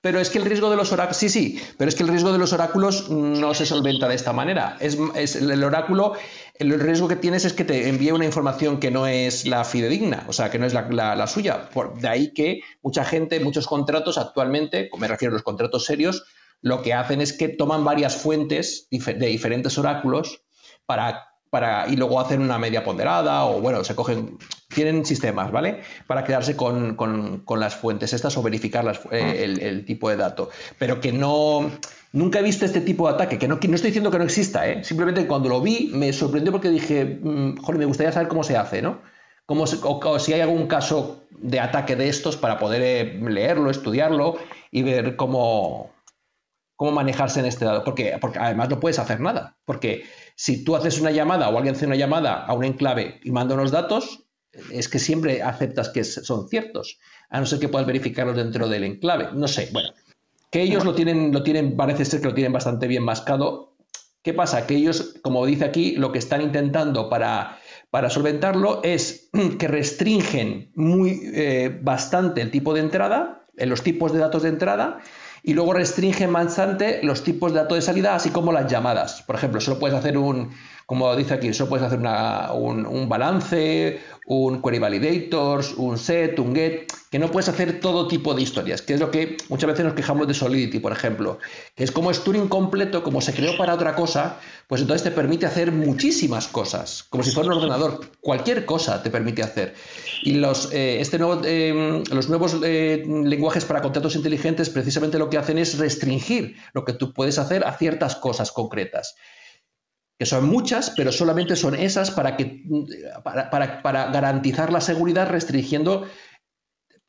Pero es que el riesgo de los oráculos, sí, sí, pero es que el riesgo de los oráculos no se solventa de esta manera. Es, el oráculo, el riesgo que tienes es que te envíe una información que no es la fidedigna, o sea, que no es la, la- suya. Por, de ahí que mucha gente, muchos contratos actualmente, me refiero a los contratos serios, lo que hacen es que toman varias fuentes de diferentes oráculos para, para, y luego hacen una media ponderada o bueno, se cogen, tienen sistemas, ¿vale? Para quedarse con, con- con las fuentes estas o verificar las- eh, el, el tipo de dato. Pero que no, nunca he visto este tipo de ataque, que no, que no estoy diciendo que no exista, ¿eh? Simplemente cuando lo vi me sorprendió porque dije, mm, joder, me gustaría saber cómo se hace, ¿no? Cómo se- o, o si hay algún caso de ataque de estos para poder eh, leerlo, estudiarlo y ver cómo, cómo manejarse en este lado. Porque, porque además no puedes hacer nada. Porque si tú haces una llamada o alguien hace una llamada a un enclave y manda unos datos, es que siempre aceptas que son ciertos, a no ser que puedas verificarlos dentro del enclave. No sé, bueno. Que ellos lo tienen, lo tienen, parece ser que lo tienen bastante bien mascado. ¿Qué pasa? Que ellos, como dice aquí, lo que están intentando para, para solventarlo es que restringen muy eh, bastante el tipo de entrada, eh, los tipos de datos de entrada, y luego restringen bastante los tipos de datos de salida, así como las llamadas. Por ejemplo, solo puedes hacer un, como dice aquí, solo puedes hacer un balance, un query validators, un set, un get, que no puedes hacer todo tipo de historias, que es lo que muchas veces nos quejamos de Solidity, por ejemplo, que es como es Turing completo, como se creó para otra cosa, pues entonces te permite hacer muchísimas cosas, como si fuera un ordenador, cualquier cosa te permite hacer. Y los, eh, este nuevo, eh, los nuevos eh, lenguajes para contratos inteligentes precisamente lo que hacen es restringir lo que tú puedes hacer a ciertas cosas concretas que son muchas, pero solamente son esas para, que, para, para- para garantizar la seguridad restringiendo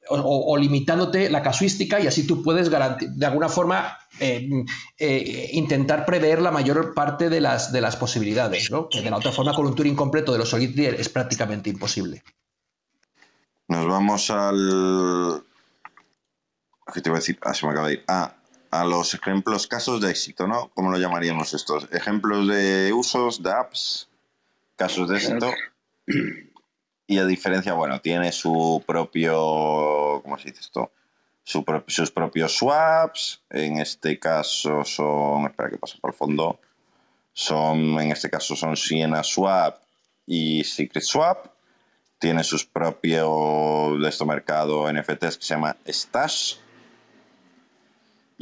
o, limitándote la casuística y así tú puedes de alguna forma eh, eh, intentar prever la mayor parte de las, de las posibilidades, que de la otra forma con un Turing completo de los Solidity es prácticamente imposible. Nos vamos al. ¿Qué te iba a decir? Ah, se me acaba de ir. Ah, a los ejemplos, casos de éxito, ¿no? ¿Cómo lo llamaríamos estos? Ejemplos de usos, de apps, casos de éxito. Y a diferencia, bueno, tiene su propio. ¿Cómo se dice esto? Su pro- sus propios swaps. En este caso son. Espera que pase por el fondo. Son, en este caso son Siena Swap y Secret Swap tiene sus propios de este mercado NFTs que se llama Stash.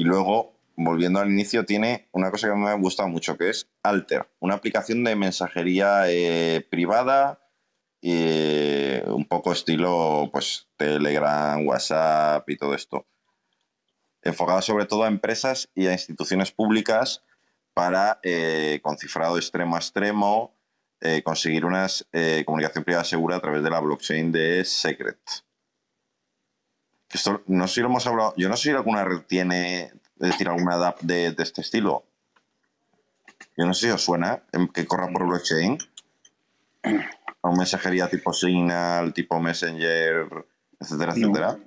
Y luego, volviendo al inicio, tiene una cosa que me ha gustado mucho, que es Alter, una aplicación de mensajería eh, privada, eh, un poco estilo pues Telegram, WhatsApp y todo esto. Enfocada sobre todo a empresas y a instituciones públicas para, eh, con cifrado extremo a extremo, eh, conseguir una comunicación privada segura a través de la blockchain de Secret. Que Esto, no sé si lo hemos hablado. Yo no sé si alguna red tiene, es decir, alguna DApp de, de este estilo. Yo no sé si os suena em, que corra por blockchain. O mensajería tipo Signal, tipo Messenger, etcétera, No. etcétera.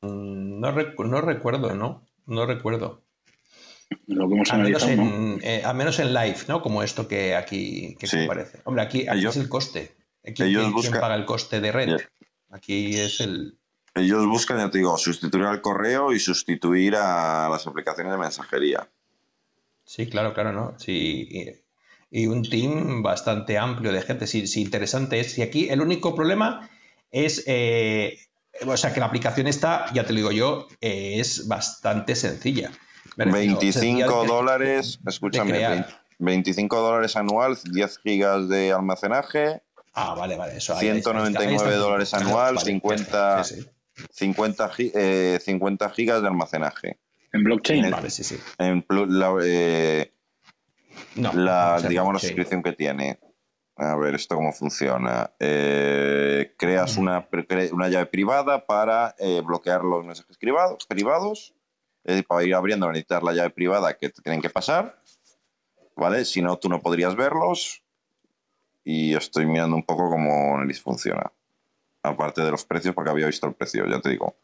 Mm, No, recu- no recuerdo, ¿no? No recuerdo. Lo que hemos Al menos, en, eh, al menos en live, ¿no? Como esto que aquí que Sí. aparece. Hombre, aquí, aquí Ellos- es el coste. Aquí, ellos ¿quién, quién buscan- paga el coste de red? Aquí es el... Ellos buscan, ya te digo, sustituir al correo y sustituir a las aplicaciones de mensajería. Sí, claro, claro, ¿no? Sí, y, un team bastante amplio de gente. Sí, sí, interesante es. Y aquí el único problema es... eh, o sea, que la aplicación esta, ya te lo digo yo, eh, es bastante sencilla. Me refiero, sencilla 25 de- dólares, escúchame. 20 25 dólares anual, 10 gigas de almacenaje, Ah, vale, vale. Eso, ahí- ahí está, 199 ahí está. dólares Claro, anual, vale, 50 sí, sí. 50, gi- eh, 50 gigas de almacenaje. En blockchain. Vale, sí, sí. En la, eh, No, la, digamos, la suscripción que tiene. A ver, ¿esto cómo funciona? Eh, creas una, cre- una llave privada para eh, bloquear los mensajes privados, privados. Es decir, para ir abriendo necesitas la llave privada que te tienen que pasar. ¿Vale? Si no, tú no podrías verlos. Y estoy mirando un poco cómo Neris funciona. Aparte de los precios, porque había visto el precio, ya te digo.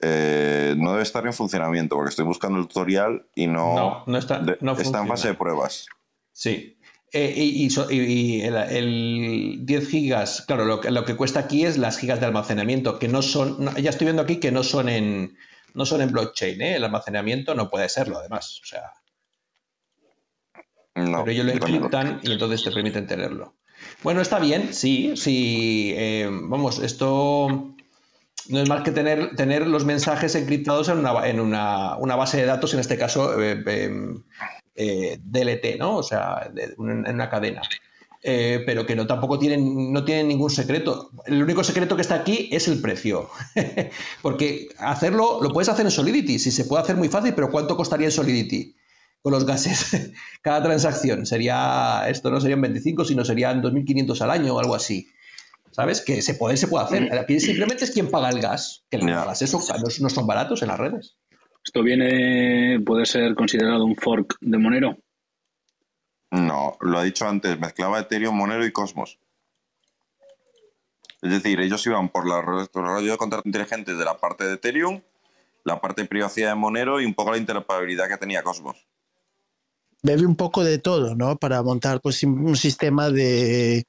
Eh, no debe estar en funcionamiento, porque estoy buscando el tutorial y no, No, no está- no está en fase de pruebas. Sí. Eh, y, y so- y- y el, el 10 gigas, claro, lo que, lo que cuesta aquí es las gigas de almacenamiento, que no son, ya estoy viendo aquí que no son en, No son en blockchain, ¿eh? El almacenamiento no puede serlo, además. O sea, pero ellos lo- encriptan y entonces te permiten tenerlo. Bueno, está bien, sí, sí. eh, vamos, esto no es más que tener, tener los mensajes encriptados en, una, en una, una base de datos, en este caso eh, eh, DLT, ¿no? O sea, en una cadena. Pero que no tampoco tienen, no tienen ningún secreto. El único secreto que está aquí es el precio. Porque hacerlo, lo puedes hacer en Solidity, si se puede hacer muy fácil, pero ¿cuánto costaría en Solidity? Con los gases, cada transacción. Sería, esto no serían 25, sino serían 2.500 al año o algo así. ¿Sabes? Que se puede, se puede hacer. Aquí simplemente es quien paga el gas. Que Ya. gas eso no, no son baratos en las redes. ¿Esto viene, puede ser considerado un fork de Monero? No, lo ha dicho antes, mezclaba Ethereum, Monero y Cosmos. Es decir, ellos iban por la rollo de contratos inteligentes de la parte de Ethereum, la parte de privacidad de Monero y un poco la interoperabilidad que tenía Cosmos. Bebe un poco de todo, ¿no? Para montar pues un sistema de,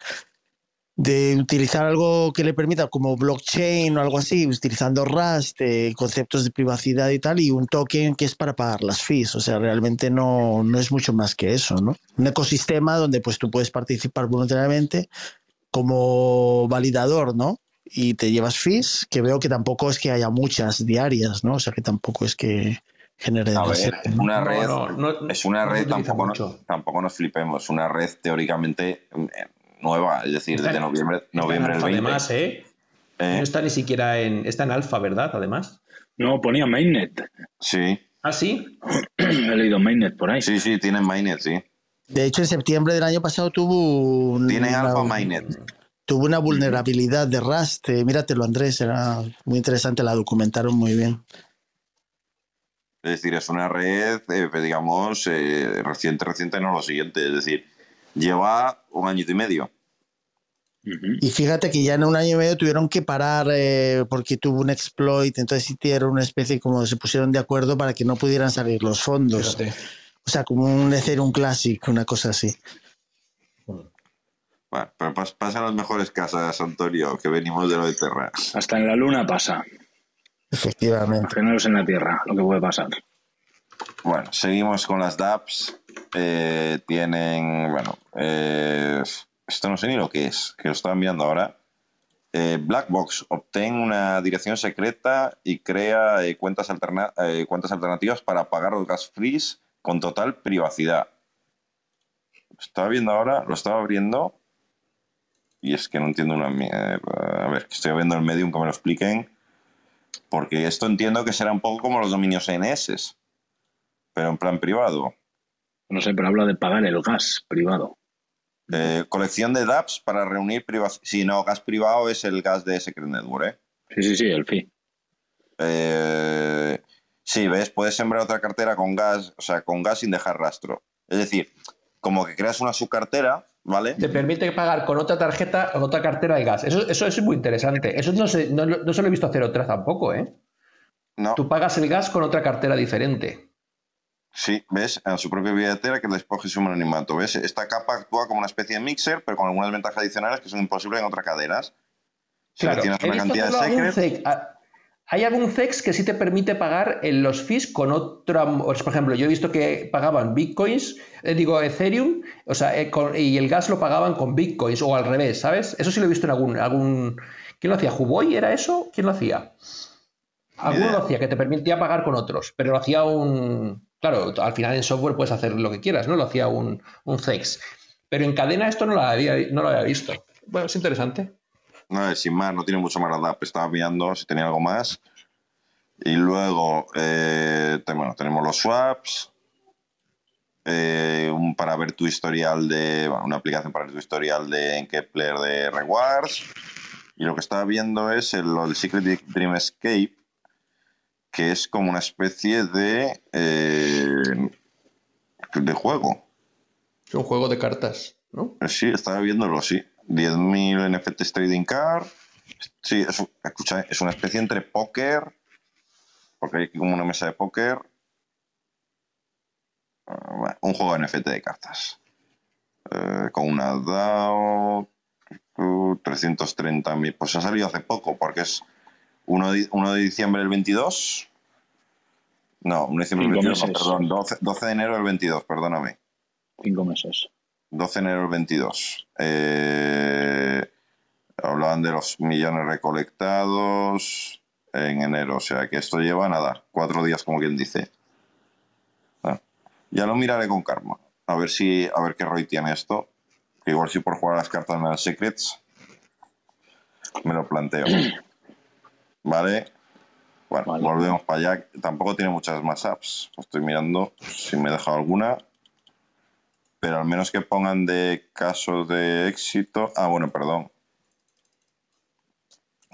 de utilizar algo que le permita como blockchain o algo así, utilizando Rust, eh, conceptos de privacidad y tal, y un token que es para pagar las fees. O sea, realmente no, no es mucho más que eso, ¿no? Un ecosistema donde pues tú puedes participar voluntariamente como validador, ¿no? Y te llevas fees, que veo que tampoco es que haya muchas diarias, ¿no? O sea, que tampoco es que genere A ver, una red, no, no- es una red, tampoco, tampoco nos flipemos, una red teóricamente eh, nueva, es decir, Está desde en- noviembre, noviembre del alfa, 20. Además, ¿eh? ¿eh? No está ni siquiera en. Está en alfa, ¿verdad? Además. No, ponía mainnet. Sí, Ah, sí. He leído mainnet por ahí. sí, sí, tienen mainnet, sí. De hecho, en septiembre del año pasado tuvo un- Tienen una, alfa mainnet. tuvo una vulnerabilidad de Rust. eh, míratelo, Andrés, era muy interesante, la documentaron muy bien. Es decir, es una red, eh, digamos, eh, reciente, reciente, no lo siguiente. Es decir, lleva un añito y medio. Y fíjate que ya en un año y medio tuvieron que parar eh, porque tuvo un exploit, entonces hicieron una especie como se pusieron de acuerdo para que no pudieran salir los fondos. Fíjate. O sea, como un Ethereum Classic, una cosa así. Bueno, pero pas- pasan las mejores casas, Antonio, que venimos de lo de Terra. Hasta en la luna pasa. Efectivamente. Es en la Tierra lo que puede pasar. Bueno, seguimos con las dApps. Eh, tienen, bueno, eh, esto no sé ni lo que es, que lo estaba mirando ahora. Eh, Blackbox obtén una dirección secreta y crea eh, cuentas, alterna- eh, cuentas alternativas para pagar los gas fees con total privacidad. Lo estaba viendo ahora, lo estaba abriendo y es que no entiendo una mierda. A ver, que estoy viendo el medium que me lo expliquen. Porque esto entiendo que será un poco como los dominios NS, pero en plan privado. No sé, pero habla de pagar el gas privado. Eh, colección de dApps para reunir privacidad. Sí, no, gas privado es el gas de Secret Network, ¿eh? Sí, sí, sí, el fee. Eh, sí, ves, puedes sembrar otra cartera con gas, o sea, con gas sin dejar rastro. Es decir, como que creas una subcartera, ¿vale? Te permite pagar con otra tarjeta, con otra cartera de gas. Eso, eso es muy interesante. Eso no se, no, no se lo he visto hacer otra tampoco, ¿eh? No, Tú pagas el gas con otra cartera diferente. sí, ves, en su propia billetera que les coges un anonimato, ¿ves? Esta capa actúa como una especie de mixer, pero con algunas ventajas adicionales que son imposibles en otras cadenas. Claro, Seleccionas una cantidad de secrets. Hay algún CEX que sí te permite pagar en los fees con otra. Por ejemplo, yo he visto que pagaban bitcoins, eh, digo Ethereum, o sea, eh, con- y el gas lo pagaban con bitcoins o al revés, ¿sabes? Eso sí lo he visto en algún. algún ¿Quién lo hacía? ¿Huboy era eso? ¿Quién lo hacía? Alguno lo hacía que te permitía pagar con otros, pero lo hacía un. Claro, al final en software puedes hacer lo que quieras, ¿no? Lo hacía un, un CEX. Pero en cadena esto no lo había, no lo había visto. Bueno, es interesante. No, sin más, no tiene mucho más la DAP. Estaba mirando si tenía algo más. Y luego, eh, bueno, tenemos los swaps. eh, un para ver tu historial de. Bueno, una aplicación para ver tu historial de en Kepler de rewards. Y lo que estaba viendo es el, del Secret Dream Escape, que es como una especie de. eh, de juego. Es un juego de cartas, ¿no? Sí, estaba viéndolo, sí. 10.000 NFTs Trading Card. Sí, es, un- escucha, es una especie entre póker, porque hay aquí como una mesa de póker. Ah, bueno, un juego de NFT de cartas. Eh, con una DAO. uh, 330.000. Pues ha salido hace poco, porque es 1 de, 1 de diciembre del 22. No, un diciembre del Cinco 22, no, perdón, 12, 12 de enero del 22, perdóname. Cinco meses. 12 de enero del 22. Eh, hablaban de los millones recolectados en enero, o sea que esto lleva nada, cuatro días como quien dice. Ah, Ya lo miraré con karma, a ver si, a ver qué Roy tiene esto. Que igual si por jugar a las cartas en las Secrets me lo planteo. Vale. Bueno, Vale. volvemos para allá. Tampoco tiene muchas más apps. Estoy mirando si me he dejado alguna pero al menos que pongan de casos de éxito. Ah, bueno, perdón.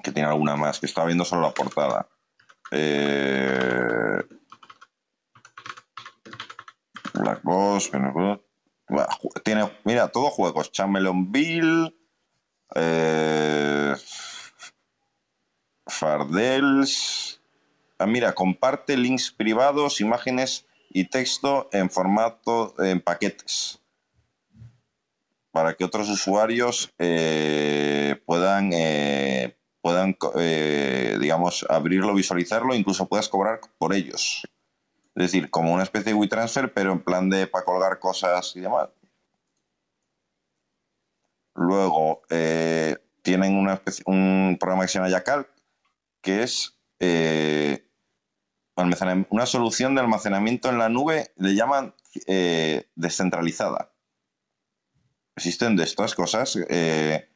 Que tiene alguna más, que estaba viendo solo la portada. Eh... Black Boss, Tiene, mira, todos juegos. Chameleonville, eh... Fardels. Ah, mira, comparte links privados, imágenes y texto en formato en paquetes para que otros usuarios eh, puedan, eh, puedan eh, digamos, abrirlo, visualizarlo, incluso puedas cobrar por ellos. Es decir, como una especie de WeTransfer, pero en plan de para colgar cosas y demás. Luego, tienen una especie- un programa que se llama Yacal, que es una solución de almacenamiento en la nube, le llaman descentralizada. Existen de estas cosas. Eh,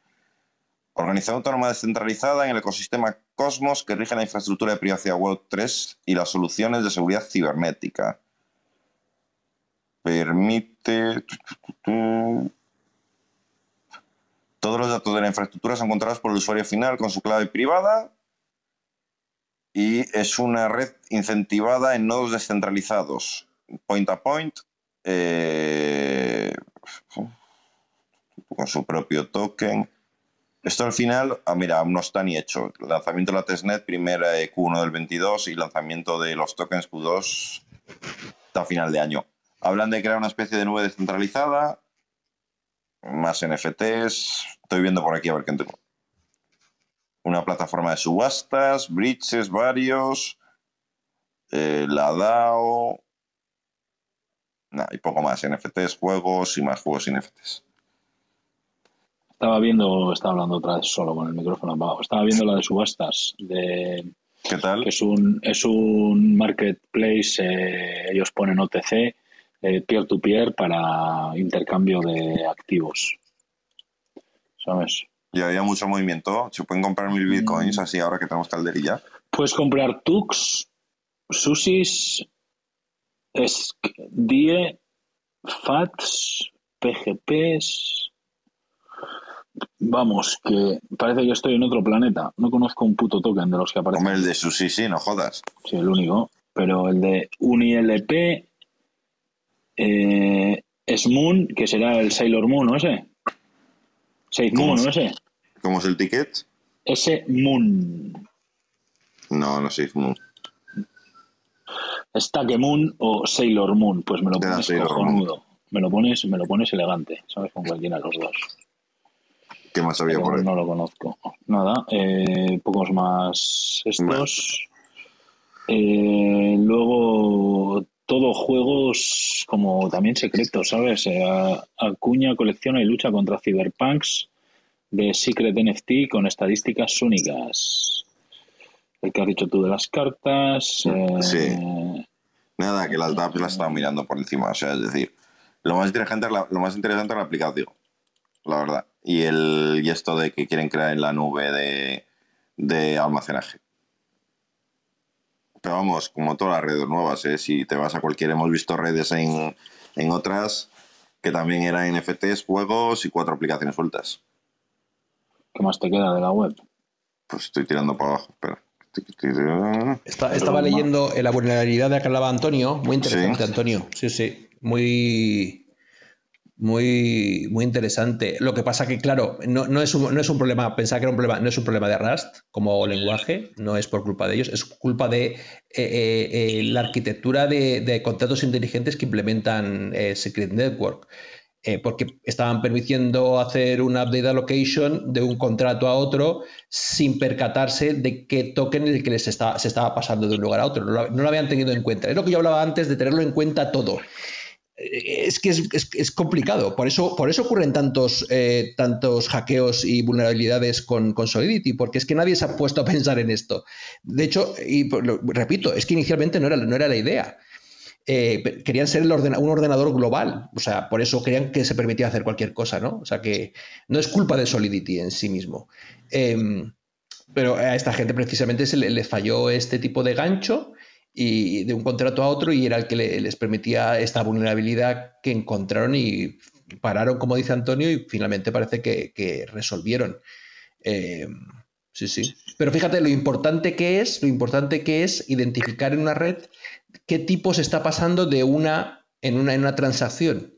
organización autónoma descentralizada en el ecosistema Cosmos que rige la infraestructura de privacidad Web 3 y las soluciones de seguridad cibernética. Permite. Todos los datos de la infraestructura son controlados por el usuario final con su clave privada y es una red incentivada en nodos descentralizados, point a point, eh, con su propio token. Esto al final, ah, mira, no está ni hecho. Lanzamiento de la testnet, primera eh, Q1 del 22 y lanzamiento de los tokens Q2 hasta final de año. Hablan de crear una especie de nube descentralizada, más NFTs. Estoy viendo por aquí a ver qué tengo. Una plataforma de subastas, bridges varios, eh, la DAO, Nah, y poco más. NFTs, juegos y más juegos y NFTs. Estaba viendo, estaba hablando otra vez solo con el micrófono apagado. Estaba viendo la de subastas, de, ¿Qué tal? que es un, es un marketplace, eh, ellos ponen OTC, eh, peer-to-peer para intercambio de activos. ¿Sabes? Y había mucho movimiento. Se pueden comprar mil bitcoins así ahora que tenemos calderilla. Puedes comprar Tux, Susis, es DIE, FATS, PGPs. Vamos, que parece que estoy en otro planeta. No conozco un puto token de los que aparecen. Hombre, el de su sí, no jodas. Sí, el único. Pero el de UniLP eh, es Moon, que será el Sailor Moon, ¿no ese? Sailor ¿Cómo Moon, es? ¿no ese? ¿Cómo es el ticket? Ese Moon. No, no sé. no. Stack Moon o Sailor Moon, pues me lo pones cojonudo. Me lo pones, me lo pones elegante, ¿sabes? Con cualquiera de los dos. ¿Qué más había Pero por ahí? no lo conozco. Nada, eh, pocos más estos. Eh, luego, todo juegos como también secretos, ¿sabes? Eh, Acuña colecciona y lucha contra cyberpunks de Secret NFT con estadísticas únicas. El que has dicho tú de las cartas. eh, Sí. Nada, que las dApps las estaba mirando por encima. O sea, es decir, lo más interesante es la, lo más interesante es la aplicación. La verdad. Y, el, y esto de que quieren crear en la nube de, de almacenaje. Pero vamos, como todas las redes nuevas, ¿eh? si te vas a cualquier, hemos visto redes en, en otras que también eran NFTs, juegos y cuatro aplicaciones sueltas. ¿Qué más te queda de la web? Pues estoy tirando para abajo, espera. Está- estaba leyendo la vulnerabilidad de la que hablaba Antonio, muy interesante, Sí. Antonio. Sí, sí, muy, muy, muy interesante. Lo que pasa que, claro, no, no es un, no es un problema, pensaba que era un problema, no es un problema de Rust como lenguaje, no es por culpa de ellos, es culpa de eh, eh, la arquitectura de, contratos inteligentes que implementan eh, Secret Network. porque estaban permitiendo hacer una update allocation de un contrato a otro sin percatarse de qué token el que les está, se estaba pasando de un lugar a otro. No lo, no lo habían tenido en cuenta. Es lo que yo hablaba antes de tenerlo en cuenta todo es que es, complicado. Por eso, por eso ocurren tantos, eh, tantos hackeos y vulnerabilidades con, Solidity, porque es que nadie se ha puesto a pensar en esto. De hecho, y repito, es que inicialmente no era, la idea. Eh, querían ser un ordenador global, o sea, por eso querían que se permitía hacer cualquier cosa, ¿no? O sea, que no es culpa de Solidity en sí mismo. Eh, pero a esta gente precisamente se le falló este tipo de gancho y de un contrato a otro y era el que le, les permitía esta vulnerabilidad que encontraron y pararon, como dice Antonio, y finalmente parece que, que resolvieron. Eh, sí, sí. Pero fíjate lo importante que es, lo importante que es identificar en una red qué tipo se está pasando de una en una, en una transacción.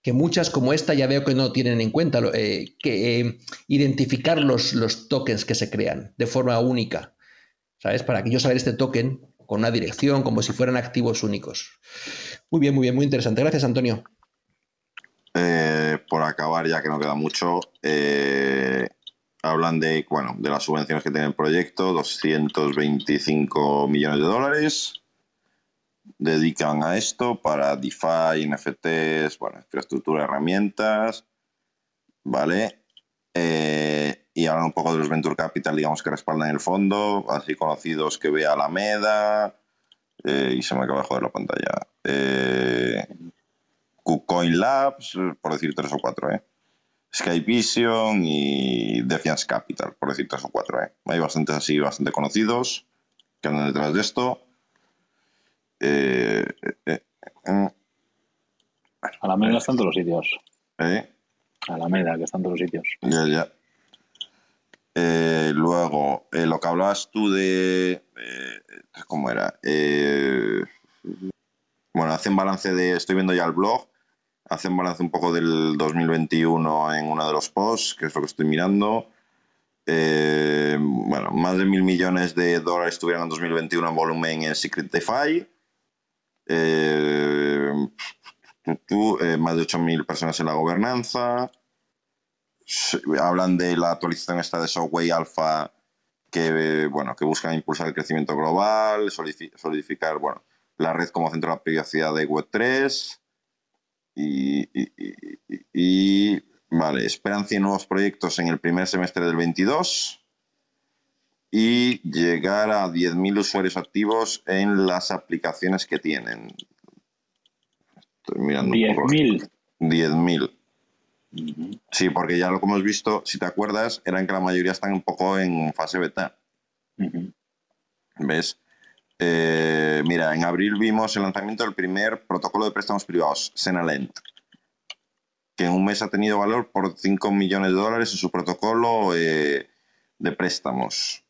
Que muchas como esta ya veo que no tienen en cuenta eh, que eh, identificar los, los tokens que se crean de forma única. ¿Sabes? Para que yo saber este token, con una dirección, como si fueran activos únicos. Muy bien, muy bien, muy interesante. Gracias, Antonio. Eh, por acabar, ya que no queda mucho, eh, hablan de, bueno, de las subvenciones que tiene el proyecto, 225 millones de dólares. Dedican a esto para DeFi, NFTs, bueno, infraestructura, herramientas, ¿vale? Eh, y hablan un poco de los venture capital, digamos, que respaldan el fondo, así conocidos que vea Alameda, eh, y se me acaba de joder la pantalla. Eh, KuCoin Labs, por decir tres o cuatro, ¿eh? Sky Vision y Defiance Capital, por decir tres o cuatro, ¿eh? Hay bastantes así, bastante conocidos que andan detrás de esto. Eh, eh, eh, Alameda está en todos los sitios. ¿Eh? Alameda, que está en todos los sitios. Ya, ya. Eh, luego, eh, lo que hablabas tú de. Eh, ¿Cómo era? bueno, hacen balance de. Estoy viendo ya el blog. Hacen balance un poco del 2021 en uno de los posts, que es lo que estoy mirando. bueno, más de mil millones de dólares tuvieron en 2021 en volumen en Secret DeFi. más de 8.000 personas en la gobernanza hablan de la actualización esta de Shockwave Alpha que, bueno, que buscan impulsar el crecimiento global, solidificar bueno, la red como centro de la privacidad de Web3 y, y, y, y, vale, esperan 100 nuevos proyectos en el primer semestre del 22 y llegar a 10.000 usuarios activos en las aplicaciones que tienen. Estoy mirando 10.000. 10.000. Sí, porque ya lo que hemos visto, si te acuerdas, eran que la mayoría están un poco en fase beta. Uh -huh. ¿Ves? Eh, mira, en abril vimos el lanzamiento del primer protocolo de préstamos privados, Senalent, que en un mes ha tenido valor por 5 millones de dólares en su protocolo eh, de préstamos.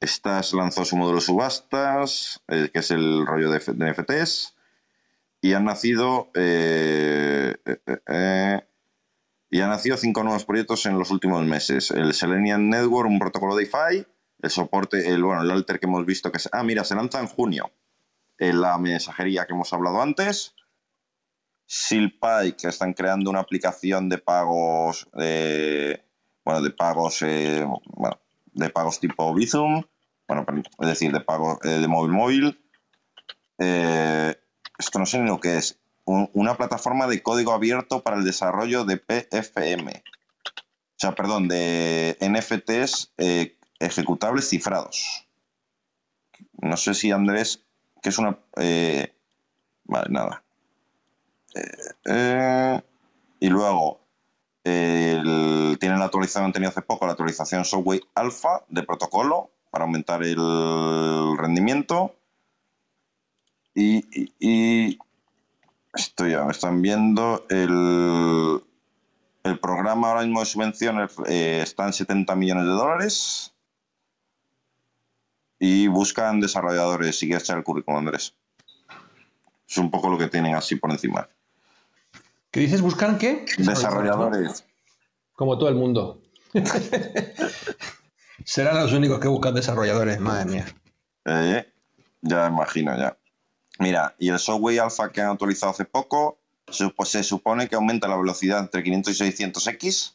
Estas lanzó su modelo subastas, eh, que es el rollo de, de, NFTs, y han nacido y han nacido cinco nuevos proyectos en los últimos meses. El Selenium Network, un protocolo DeFi, el soporte, el, bueno, el alter que hemos visto que se, ah, mira, se lanza en junio. En la mensajería que hemos hablado antes. SealPy, que están creando una aplicación de pagos, de, bueno, de pagos, eh, bueno, de pagos tipo Bizum, bueno, es decir, de pago eh, de móvil móvil. Eh, esto no sé ni lo que es una plataforma de código abierto para el desarrollo de PFM. O sea, perdón, de NFTs eh, ejecutables cifrados. No sé si Andrés, que es una... Eh, vale, nada. Eh, y luego, tienen la actualización, han tenido hace poco la actualización Software Alpha de protocolo para aumentar el rendimiento. y esto ya me están viendo. El, el programa ahora mismo de subvenciones eh, está en 70 millones de dólares. Y buscan desarrolladores. Si quieres echar el currículum, Andrés. Es un poco lo que tienen así por encima. ¿Qué dices? ¿Buscan qué? Desarrolladores. Como todo el mundo. Serán los únicos que buscan desarrolladores, madre mía. Eh, ya imagino, ya. Mira, y el software alfa que han actualizado hace poco se supone que aumenta la velocidad entre 500 y 600x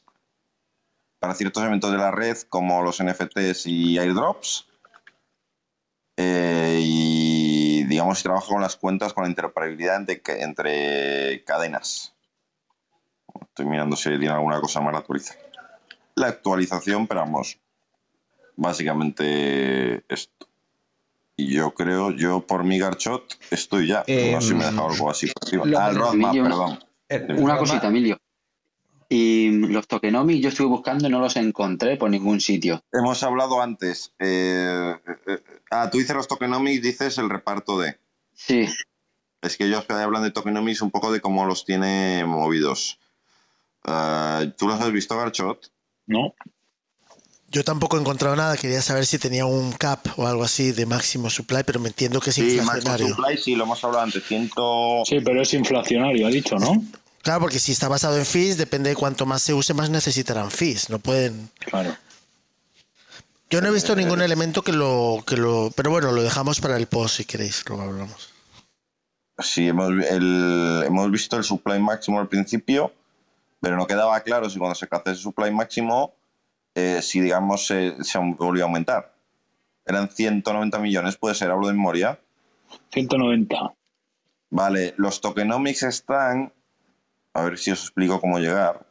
para ciertos elementos de la red como los NFTs y airdrops. Eh, y digamos, trabaja con las cuentas con la interoperabilidad entre, entre cadenas. Estoy mirando si tiene alguna cosa más actualizada. La actualización, pero vamos, básicamente esto. Y yo creo, yo por mi Garchot estoy ya. no sé si me he dejado algo así por lo- Ah, roadmap, Emilio, perdón. Eh, Una Roma- cosita, Emilio. Y los tokenomics yo estuve buscando y no los encontré por ningún sitio. Hemos hablado antes. eh, eh, eh, ah, tú dices los tokenomics, dices el reparto de. Sí, Es que ellos hablan de tokenomics un poco de cómo los tiene movidos. Ah, ¿Tú los has visto, Garchot? ¿No? Yo tampoco he encontrado nada, quería saber si tenía un cap o algo así de máximo supply, pero me entiendo que es Sí, inflacionario. Supply, sí, lo hemos hablado antes. Ciento... Sí, pero es inflacionario, ha dicho, ¿no? Claro, porque si está basado en fees, depende de cuánto más se use, más necesitarán fees. No pueden. Claro. Yo no he visto ningún elemento que lo, que lo. Pero bueno, lo dejamos para el post si queréis, luego hablamos. Sí, hemos, el- hemos visto el supply máximo al principio, pero no quedaba claro si cuando se alcanzase el supply máximo, eh, si digamos se, se volvió a aumentar. Eran 190 millones, puede ser, hablo de memoria. 190. Vale, los tokenomics están, a ver si os explico cómo llegar.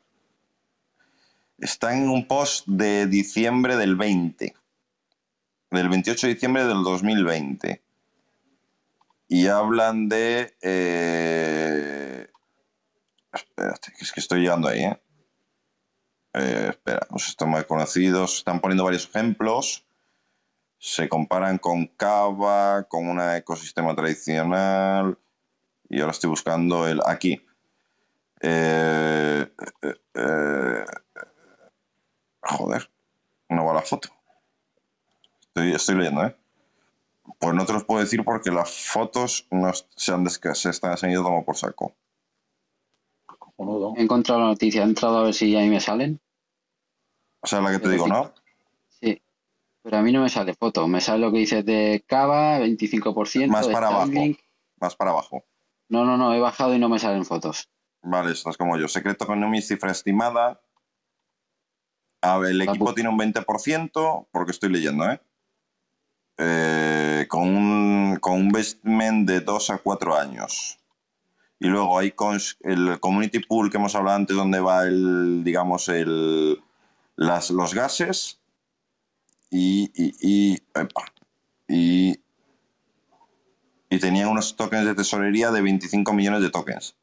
Están en un post de diciembre del 20, del 28 de diciembre del 2020. Y hablan de... eh, Espérate, que es que estoy llegando ahí, ¿eh? Eh, espera, los están muy conocidos. Están poniendo varios ejemplos. Se comparan con Cava, con un ecosistema tradicional. Y ahora estoy buscando el. Aquí. Eh, eh, joder. No va la foto. Estoy, leyendo, ¿eh? Pues no te los puedo decir porque las fotos no se, han se están como por saco. Cojonudo. he encontrado la noticia, he entrado a ver si a mí me salen. O sea, la que te Pero digo, sí. ¿no? Sí. Pero a mí no me sale foto, me sale lo que dices de Cava, 25%. Más de para abajo. Más para abajo. No, no, no, he bajado y no me salen fotos. Vale, estás como yo. Secreto Economy, cifra estimada. A ver, el La equipo tiene un 20%, porque estoy leyendo, ¿eh? Eh, con, un, con un investment de 2 a 4 años. Y luego hay el community pool que hemos hablado antes, donde va el, digamos, el, los gases. Y, y, y, epa, y, y tenía unos tokens de tesorería de 25 millones de tokens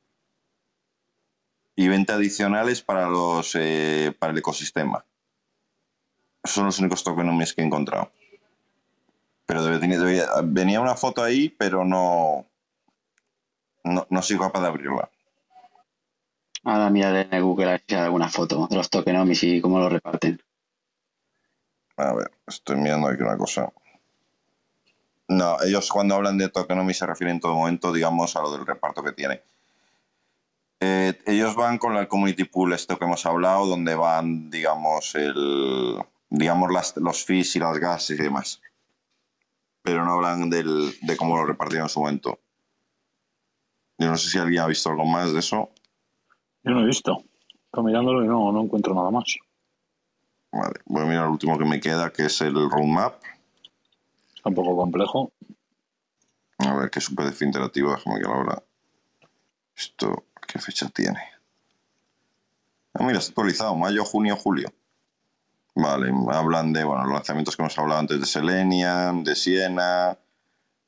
y 20 adicionales para los eh, para el ecosistema. Son los únicos tokenomics que he encontrado. Pero venía una foto ahí, pero no, no, no soy capaz de abrirla. Ahora miraré en Google a ver si hay alguna foto de los tokenomics y cómo lo reparten. A ver, estoy mirando aquí una cosa. No, ellos cuando hablan de tokenomics se refieren en todo momento, digamos, a lo del reparto que tiene. Eh, ellos van con el community pool, esto que hemos hablado, donde van, digamos, el, digamos las- los fees y las gases y demás. Pero no hablan del, de cómo lo repartieron en su momento. Yo no sé si alguien ha visto algo más de eso. Yo no he visto. Estoy mirándolo y no, no encuentro nada más. Vale, voy a mirar el último que me queda, que es el roadmap. Está un poco complejo. A ver, que es un PDF interactivo, déjame que lo abra. Esto, ¿qué fecha tiene? Ah, mira, está actualizado, mayo, junio, julio. Vale, hablan de bueno, los lanzamientos que hemos hablado antes de Selenium, de Siena,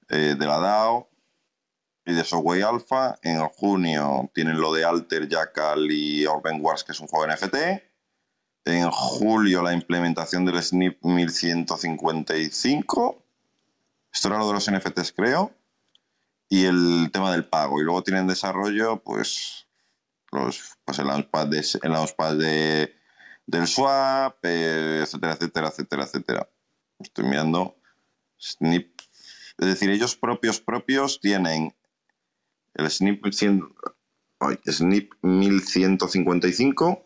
eh, de la DAO y de Subway Alpha. En junio tienen lo de Alter, Jackal y Open Wars, que es un juego NFT. En julio la implementación del SNIP 1155. Esto era lo de los NFTs, creo. Y el tema del pago. Y luego tienen en desarrollo, pues, los, pues el Launchpad, de, el launchpad de, del swap, eh, etcétera, etcétera, etcétera, etcétera. Estoy mirando. Snip. Es decir, ellos propios, propios tienen el Snip, 100 ay, Snip 1155,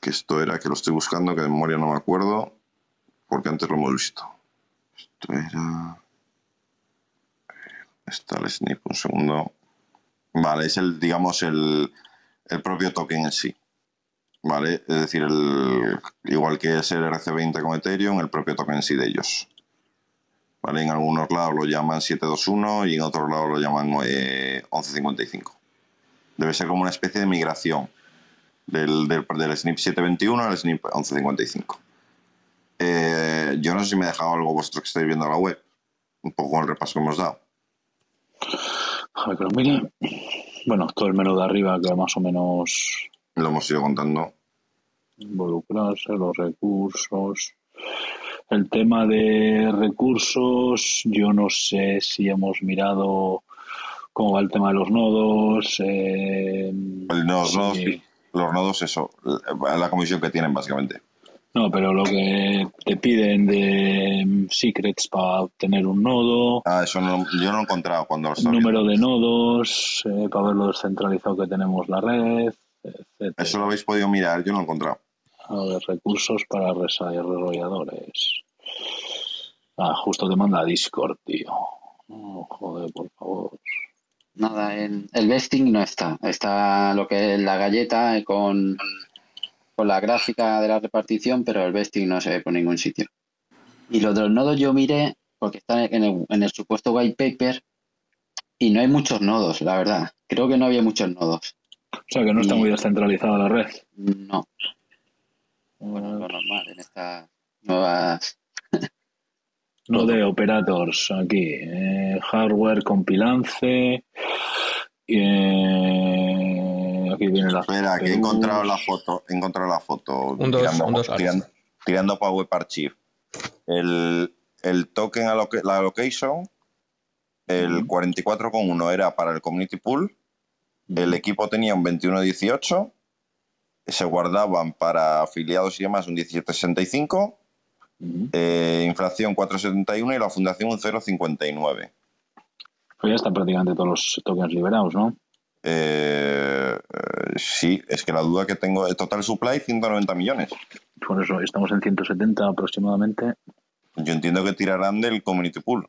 que esto era que lo estoy buscando, que de memoria no me acuerdo, porque antes lo hemos visto. Esto era. Está el snip, un segundo. Vale, es el, digamos, el, el propio token en sí. ¿Vale? Es decir, el, igual que es el RC20 con Ethereum, el propio token en sí de ellos. ¿Vale? En algunos lados lo llaman 721 y en otros lados lo llaman eh, 1155. Debe ser como una especie de migración del, del, del SNIP 721 al SNIP 1155. Eh, yo no sé si me he dejado algo vosotros que estáis viendo la web. Un poco con el repaso que hemos dado. A ver mire. Bueno, todo el menú de arriba que más o menos Lo hemos ido contando. involucrarse, los recursos. El tema de recursos, yo no sé si hemos mirado cómo va el tema de los nodos. eh, Los, sí. nodos, los nodos, eso, la, la comisión que tienen básicamente. No, pero lo que te piden de mm, secrets para obtener un nodo, Ah, eso no, yo no lo he encontrado cuando lo número de nodos, eh, para ver lo descentralizado que tenemos la red, etcétera. Eso lo habéis podido mirar, yo no lo he encontrado. A ver, recursos para desarrolladores. Ah, justo te manda Discord, tío. Oh, joder, por favor. Nada, el, el vesting no está. Está lo que es la galleta con, con la gráfica de la repartición, pero el vesting no se ve por ningún sitio. Y lo de los nodos yo miré, porque está en el, en el supuesto white paper, y no hay muchos nodos, la verdad. Creo que no había muchos nodos. O sea que no está Y- muy descentralizada la red. No, bueno, lo normal en estas nuevas. No de operators aquí. eh, hardware compilance. eh, aquí viene la Espera, que he encontrado la foto, he encontrado la foto Un dos, tirando, un dos, tirando, tirando para Web Archive. El, el token alloca- la allocation, el 44,1 era para el community pool, el equipo tenía un 21,18, se guardaban para afiliados y demás un 17,65, Ujú. eh, inflación 4,71 y la fundación un 0,59. Pues ya están prácticamente todos los tokens liberados, ¿no? Eh, eh, sí, es que la duda que tengo, el total supply 190 millones. Por eso estamos en 170 aproximadamente. Yo entiendo que tirarán del community pool.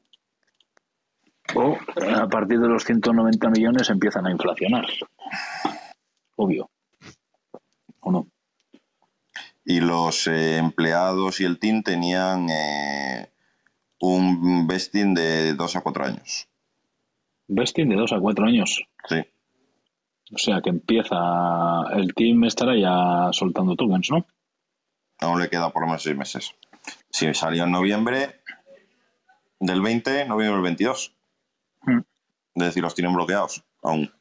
O eh, a partir de los 190 millones empiezan a inflacionar. Obvio. ¿O no? Y los eh, empleados y el team tenían eh, un vesting de 2 a 4 años. Vesting de 2 a 4 años. Sí. O sea que empieza. El team estará ya soltando tokens, ¿no? Aún le queda por lo menos 6 meses. Si salió en noviembre del 20, noviembre del 22. Mm. Es decir, los tienen bloqueados aún.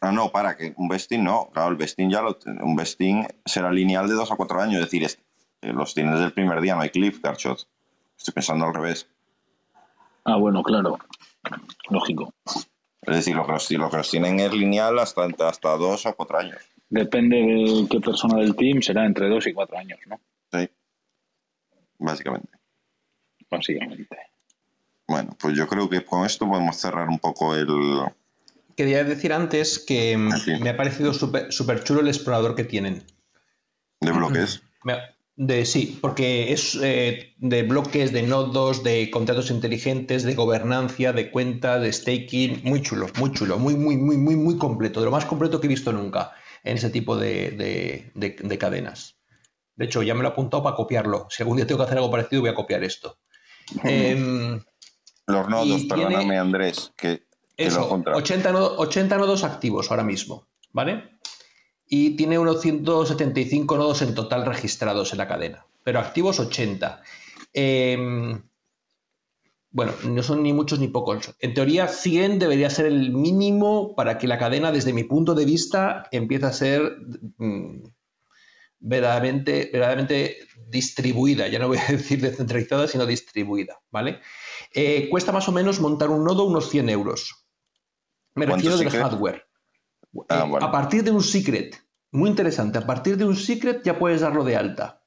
Ah, no, para, que un vesting no. Claro, el vesting ya lo, un vesting será lineal de 2 a 4 años. Es decir, es- eh, los tienes desde el primer día, no hay cliff, Garchot. Estoy pensando al revés. Ah, bueno, claro. Lógico. Es decir, lo que los, lo que los tienen es lineal hasta, hasta 2 o 4 años. Depende de qué persona del team, será entre 2 y 4 años, ¿no? Sí. Básicamente. Básicamente. Bueno, pues yo creo que con esto podemos cerrar un poco el. Quería decir antes que mm, sí. me ha parecido súper chulo el explorador que tienen. de bloques. De, sí, porque es eh, de bloques, de nodos, de contratos inteligentes, de gobernancia, de cuenta, de staking. Muy chulo, muy chulo, muy, muy, muy, muy, muy completo. De lo más completo que he visto nunca en ese tipo de, de- de- de cadenas. De hecho, ya me lo he apuntado para copiarlo. Si algún día tengo que hacer algo parecido, voy a copiar esto. Em, Los nodos, perdóname, tiene- Andrés, que, eso, encontrado. 80, nodo- 80 nodos activos ahora mismo, ¿vale? Y tiene unos 175 nodos en total registrados en la cadena, pero activos 80. Em, bueno, no son ni muchos ni pocos. En teoría, 100 debería ser el mínimo para que la cadena, desde mi punto de vista, empiece a ser mm, verdaderamente, verdaderamente distribuida. Ya no voy a decir descentralizada, sino distribuida, ¿vale? Eh, cuesta más o menos montar un nodo unos 100 euros. Me ¿Cuánto refiero del secret? hardware. Ah, Eh. A partir de un secret, muy interesante, a partir de un secret ya puedes darlo de alta.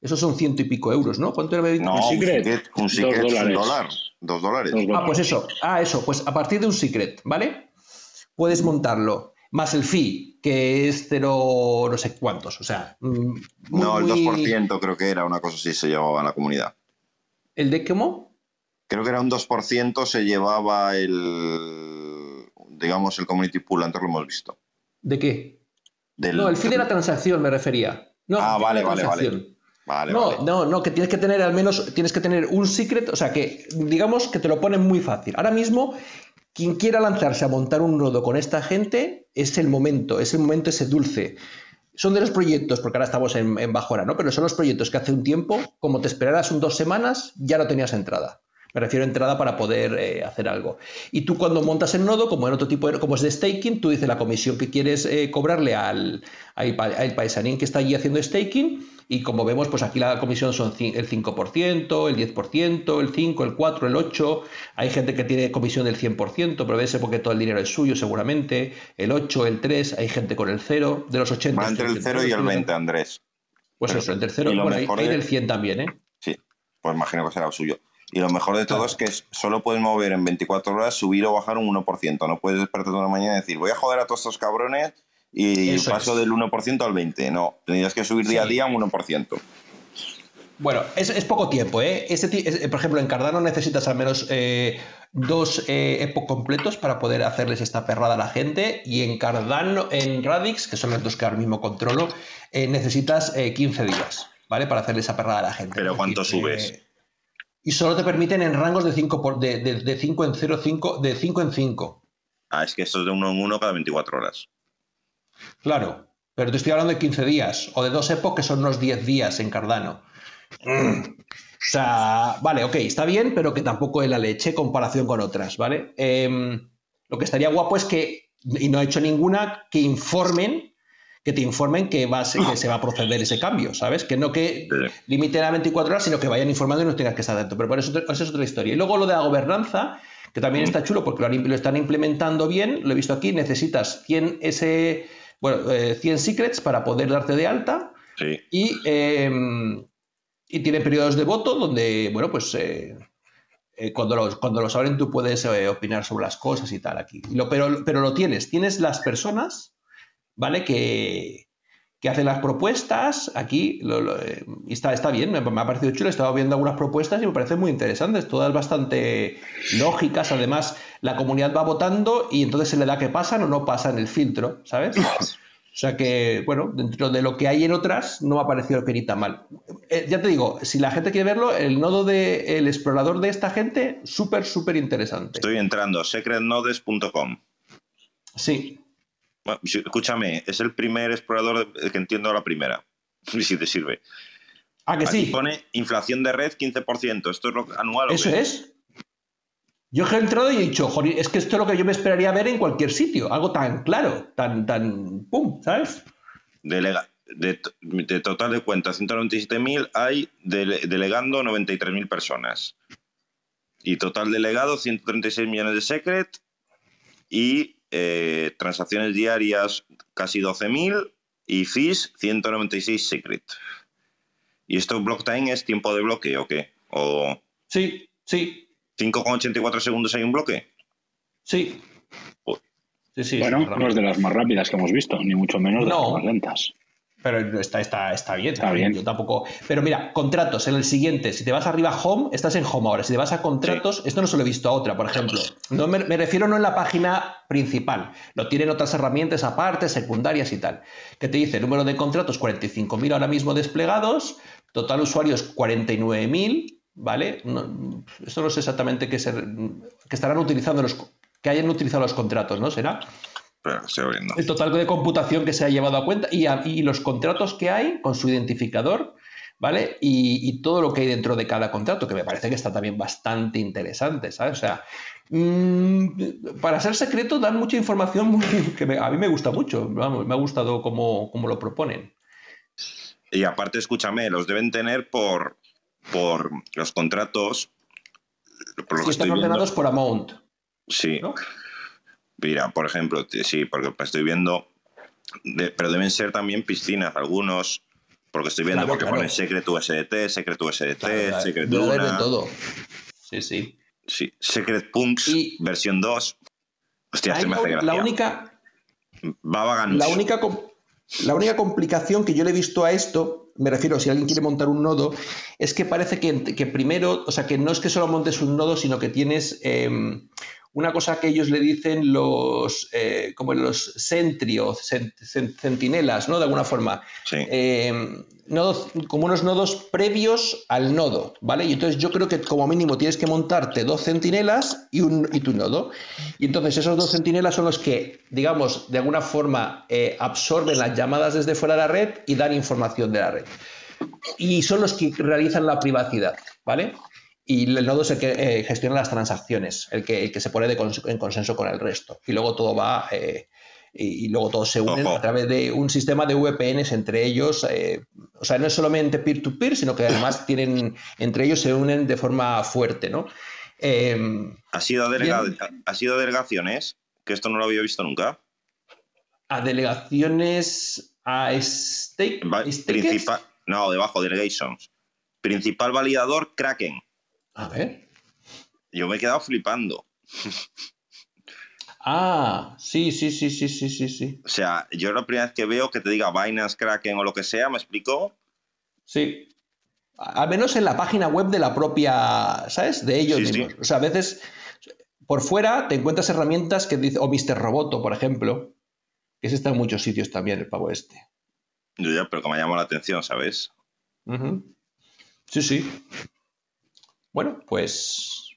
Esos son ciento y pico euros, ¿no? ¿Cuánto era? No, un un secret, secret, un dos secret un dólares. dólar. Dos dólares. Dos Ah, pues eso. Ah, eso. Pues a partir de un secret, ¿vale? Puedes montarlo. Más el fee, que es cero no sé cuántos. O sea. mm, muy, no, el muy- 2% creo que era una cosa así se llevaba a la comunidad. ¿El de cómo? Creo que era un 2% se llevaba el digamos, el community pool, antes lo hemos visto. ¿De qué? Del- No, el fin de la transacción me refería. No, Ah, vale, vale, vale. Vale, no, vale. no, no, que tienes que tener al menos, tienes que tener un secret, o sea que digamos que te lo ponen muy fácil. Ahora mismo, quien quiera lanzarse a montar un nodo con esta gente, es el momento, es el momento ese dulce. Son de los proyectos, porque ahora estamos en, en bajora, ¿no? Pero son los proyectos que hace un tiempo, como te esperaras un dos semanas, ya no tenías entrada. Me refiero a entrada para poder eh, hacer algo. Y tú cuando montas el nodo, como en otro tipo de, como es de staking, tú dices la comisión que quieres eh, cobrarle al, al, al paisanín que está allí haciendo staking. Y como vemos, pues aquí la comisión son el 5%, el 10%, el 5%, el 4%, el 8%. Hay gente que tiene comisión del 100%, pero debe ser porque todo el dinero es suyo seguramente. El 8%, el 3%, hay gente con el 0%, de los 80%. Va entre el 0 y el 20, Andrés. Pues eso, el tercero. Y lo Bueno, hay, mejor hay de- del 100 también, ¿eh? Sí, pues imagino que será el suyo. Y lo mejor de todo es que solo puedes mover en 24 horas, subir o bajar un 1%. No puedes despertarte una mañana y decir, voy a joder a todos estos cabrones y Eso paso es. del 1% al 20%. No, tendrías que subir día a día un 1%. Bueno, es, es poco tiempo, ¿eh? Es- por ejemplo, en Cardano necesitas al menos eh, dos eh, epoch completos para poder hacerles esta perrada a la gente. Y en Cardano, en Radix, que son los dos que ahora mismo controlo, eh, necesitas eh, 15 días, ¿vale? Para hacerle esa perrada a la gente. ¿Pero cuánto decir, subes? Eh, y solo te permiten en rangos de 5 por, de, de, de 5 en 0, 5, de 5 en 5. Ah, es que esto es de uno en uno cada 24 horas. Claro, pero te estoy hablando de 15 días, o de dos epoch que son unos 10 días en Cardano. Mm. O sea, vale, ok, está bien, pero que tampoco es la leche en comparación con otras, ¿vale? Em, lo que estaría guapo es que, y no he hecho ninguna, que informen, que te informen que, va a ser- que se va a proceder ese cambio, ¿sabes? Que no que limiten a 24 horas, sino que vayan informando y no tengas que estar dentro. Pero por eso, eso es otra historia. Y luego lo de la gobernanza, que también está chulo porque lo, están implementando bien, lo he visto aquí, necesitas 100, ese, bueno, eh, 100 secrets para poder darte de alta Sí. y, eh, y tiene periodos de voto donde, bueno, pues eh, eh, cuando, los, cuando los abren tú puedes eh, opinar sobre las cosas y tal aquí. Lo- pero, pero lo tienes, tienes las personas, ¿vale? Que, que hacen las propuestas aquí lo- lo, eh, está, está bien, me, me ha parecido chulo, he estado viendo algunas propuestas y me parecen muy interesantes, todas bastante lógicas, además la comunidad va votando y entonces se le da que pasan o no pasan el filtro, ¿sabes? O sea que, bueno, dentro de lo que hay en otras, no me ha parecido que ni tan mal. Eh, ya te digo, si la gente quiere verlo, el nodo del explorador de esta gente, súper, súper interesante. Estoy entrando, secretnodes.com. Sí, escúchame, es el primer explorador que entiendo a la primera. Si te sirve. ah, que Aquí sí, pone inflación de red 15%. ¿Esto es lo anual o eso qué? es. Yo he entrado y he dicho, "Joder, es que esto es lo que yo me esperaría ver en cualquier sitio, algo tan claro, tan, tan, pum, ¿sabes? Delega- de total de cuentas 197.000 hay dele- delegando 93.000 personas. Y total delegado 136 millones de secret y eh, transacciones diarias casi 12.000 y fees 196 secret. ¿Y esto block time es tiempo de bloque o qué? ¿O Sí, sí, 5,84 segundos hay un bloque? sí. Uy. Sí, sí, bueno, no es de las más rápidas que hemos visto, ni mucho menos de No. las más lentas. Pero está, está, está bien. Está bien. Yo tampoco. Pero mira, contratos en el siguiente. Si te vas arriba a home, estás en home ahora. Si te vas a contratos, esto no se lo he visto a otra, por ejemplo. No me, me refiero no en la página principal. Lo tienen otras herramientas aparte, secundarias y tal. Que te dice número de contratos 45.000 ahora mismo desplegados, total usuarios 49.000, ¿vale? No, esto no sé exactamente qué ser, que estarán utilizando los que hayan utilizado los contratos, ¿no? ¿Será? Pero estoy abriendo. el total de computación que se ha llevado a cuenta y, a- y los contratos que hay con su identificador, ¿vale? Y, y todo lo que hay dentro de cada contrato, que me parece que está también bastante interesante, ¿sabes? O sea, mm, para ser secreto dan mucha información muy- que me- a mí me gusta mucho, vamos, me ha gustado cómo, cómo lo proponen. Y aparte, escúchame, los deben tener por, por los contratos. Por lo Sí, que están estoy viendo. ordenados por amount, Sí. ¿no? Mira, por ejemplo, sí, porque estoy viendo. de- pero deben ser también piscinas, algunos. Porque estoy viendo, Claro, porque claro. pone Secret USDT, Secret USDT, Claro, Secret haber de Luna. todo. Sí, sí. Sí, Secret Punks, Y- versión 2. Hostia, Hay me hace gracia. la única. La única, la única complicación que yo le he visto a esto, me refiero si alguien quiere montar un nodo, es que parece que, que primero, o sea, que no es que solo montes un nodo, sino que tienes eh, una cosa que ellos le dicen los, eh, como los sentry o centinelas, ¿no? De alguna forma. Eh, nodos, como unos nodos previos al nodo, ¿vale? Y entonces yo creo que como mínimo tienes que montarte dos centinelas y, un, y tu nodo. Y entonces esos dos centinelas son los que, digamos, de alguna forma eh, absorben las llamadas desde fuera de la red y dan información de la red. Y son los que realizan la privacidad, ¿vale? Y el nodo es el que eh, gestiona las transacciones, el que, que se pone en consenso con el resto. Y luego todo va, eh, y, luego todo se une a través de un sistema de VPNs entre ellos. Eh, o sea, no es solamente peer-to-peer, sino que además tienen, entre ellos se unen de forma fuerte, ¿no? ¿Ha, sido ¿Ha sido delegaciones? Que esto no lo había visto nunca. A delegaciones a stake. Principal, no, debajo, delegations. Principal validador, Kraken. A ver. Yo me he quedado flipando. Ah, sí, sí, sí, sí, sí, sí, sí. O sea, yo la primera vez que veo que te diga Binance, Kraken o lo que sea, ¿me explico? Sí. Al menos en la página web de la propia, ¿sabes? De ellos mismos. O sea, a veces por fuera te encuentras herramientas que dice, o Mr. Roboto, por ejemplo, que ese está en muchos sitios también, el pavo este. Yo ya, pero que me llamado la atención, ¿sabes? Sí, sí. Bueno, pues.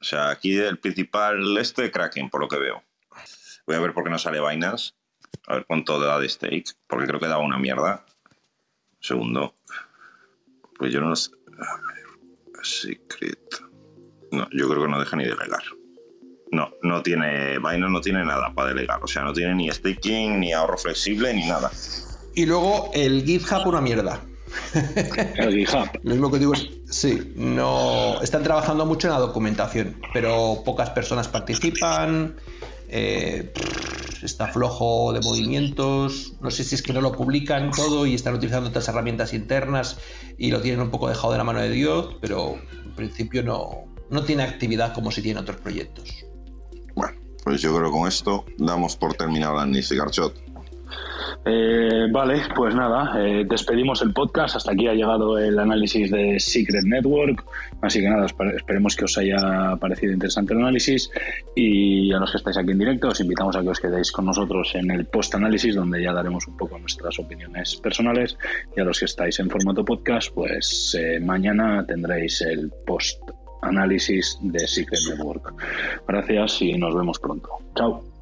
O sea, aquí el principal este Kraken, por lo que veo. Voy a ver por qué no sale vainas. A ver cuánto da de stake. Porque creo que daba una mierda. Segundo. Pues yo no sé. A ver. Secret. No, yo creo que no deja ni delegar. No, no tiene. Binance no tiene nada para delegar. O sea, no tiene ni staking, ni ahorro flexible, ni nada. Y luego el GitHub, una mierda. El GitHub. Lo mismo que digo es, sí, no están trabajando mucho en la documentación, pero pocas personas participan. Eh, está flojo de movimientos. No sé si es que no lo publican todo y están utilizando otras herramientas internas y lo tienen un poco dejado de la mano de Dios, pero en principio no, no tiene actividad como si tiene otros proyectos. Bueno, pues yo creo que con esto damos por terminado la análisis Garchot. Eh, vale, pues nada, eh, despedimos el podcast. Hasta aquí ha llegado el análisis de Secret Network. Así que nada, esperemos que os haya parecido interesante el análisis. Y a los que estáis aquí en directo, os invitamos a que os quedéis con nosotros en el post-análisis, donde ya daremos un poco nuestras opiniones personales. Y a los que estáis en formato podcast, pues eh, mañana tendréis el post-análisis de Secret Network. Gracias y nos vemos pronto. Chao.